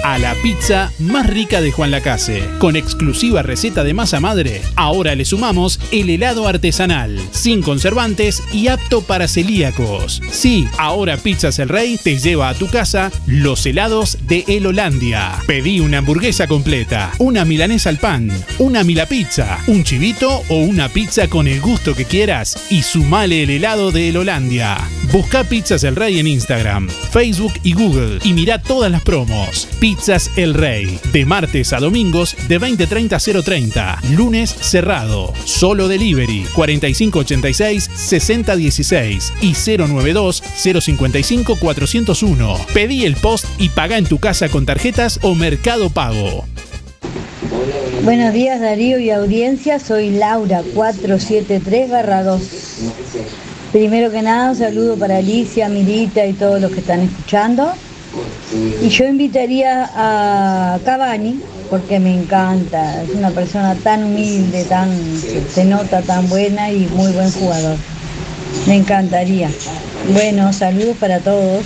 A la pizza más rica de Juan Lacase. Con exclusiva receta de masa madre, ahora le sumamos el helado artesanal, sin conservantes y apto para celíacos. Sí, ahora Pizzas El Rey te lleva a tu casa los helados de El Holandia. Pedí una hamburguesa completa, una milanesa al pan, una mila pizza, un chivito o una pizza con el gusto que quieras y sumale el helado de El Holandia. Busca Pizzas El Rey en Instagram, Facebook y Google y mira todas las promos. Pizzas El Rey, de martes a domingos de 20.30 a 0.30, lunes cerrado, solo delivery 4586-6016 y 092-055-401. Pedí el post y paga en tu casa con tarjetas o mercado pago. Buenos días Darío y audiencia, soy Laura 473-2. Primero que nada, un saludo para Alicia, Mirita y todos los que están escuchando. Y yo invitaría a Cavani, porque me encanta, es una persona tan humilde, tan, se nota tan buena y muy buen jugador. Me encantaría. Bueno, saludos para todos.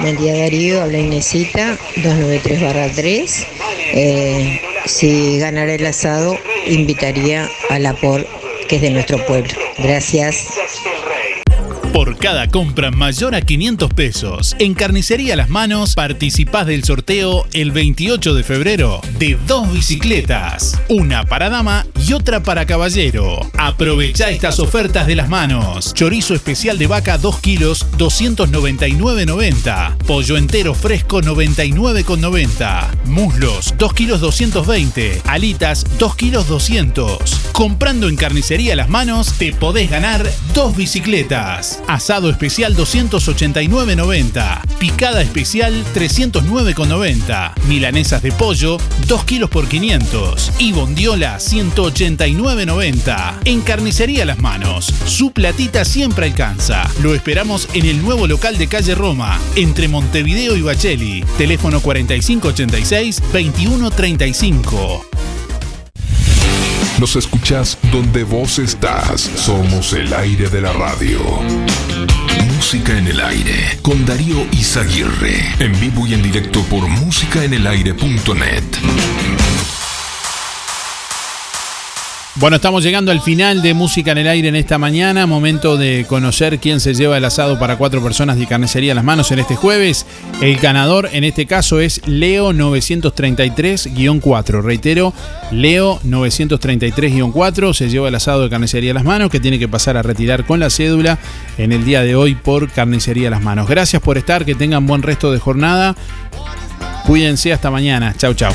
Buen día Darío, habla Inesita, 293 3. si ganara el asado, invitaría a la POR, que es de nuestro pueblo. Gracias. Por cada compra mayor a 500 pesos en Carnicería Las Manos, participás del sorteo el 28 de febrero de dos bicicletas, una para dama y otra para caballero. Aprovecha estas ofertas de Las Manos. Chorizo especial de vaca 2 kilos 299,90. Pollo entero fresco 99,90. Muslos 2 kilos 220. Alitas 2 kilos 200. Comprando en Carnicería Las Manos te podés ganar dos bicicletas. Asado especial 289,90. Picada especial 309,90. Milanesas de pollo 2 kilos por 500. Y bondiola 189,90. En Carnicería Las Manos. Su platita siempre alcanza. Lo esperamos en el nuevo local de calle Roma, entre Montevideo y Bacheli. Teléfono 4586-2135. Nos escuchás donde vos estás. Somos el aire de la radio. Música en el aire con Darío Izaguirre. En vivo y en directo por músicaenelaire.net. Bueno, estamos llegando al final de Música en el Aire en esta mañana. Momento de conocer quién se lleva el asado para cuatro personas de carnicería a las manos en este jueves. El ganador en este caso es Leo 933-4. Reitero, Leo 933-4 se lleva el asado de carnicería a las manos que tiene que pasar a retirar con la cédula en el día de hoy por carnicería a las manos. Gracias por estar, que tengan buen resto de jornada. Cuídense hasta mañana. Chau, chau.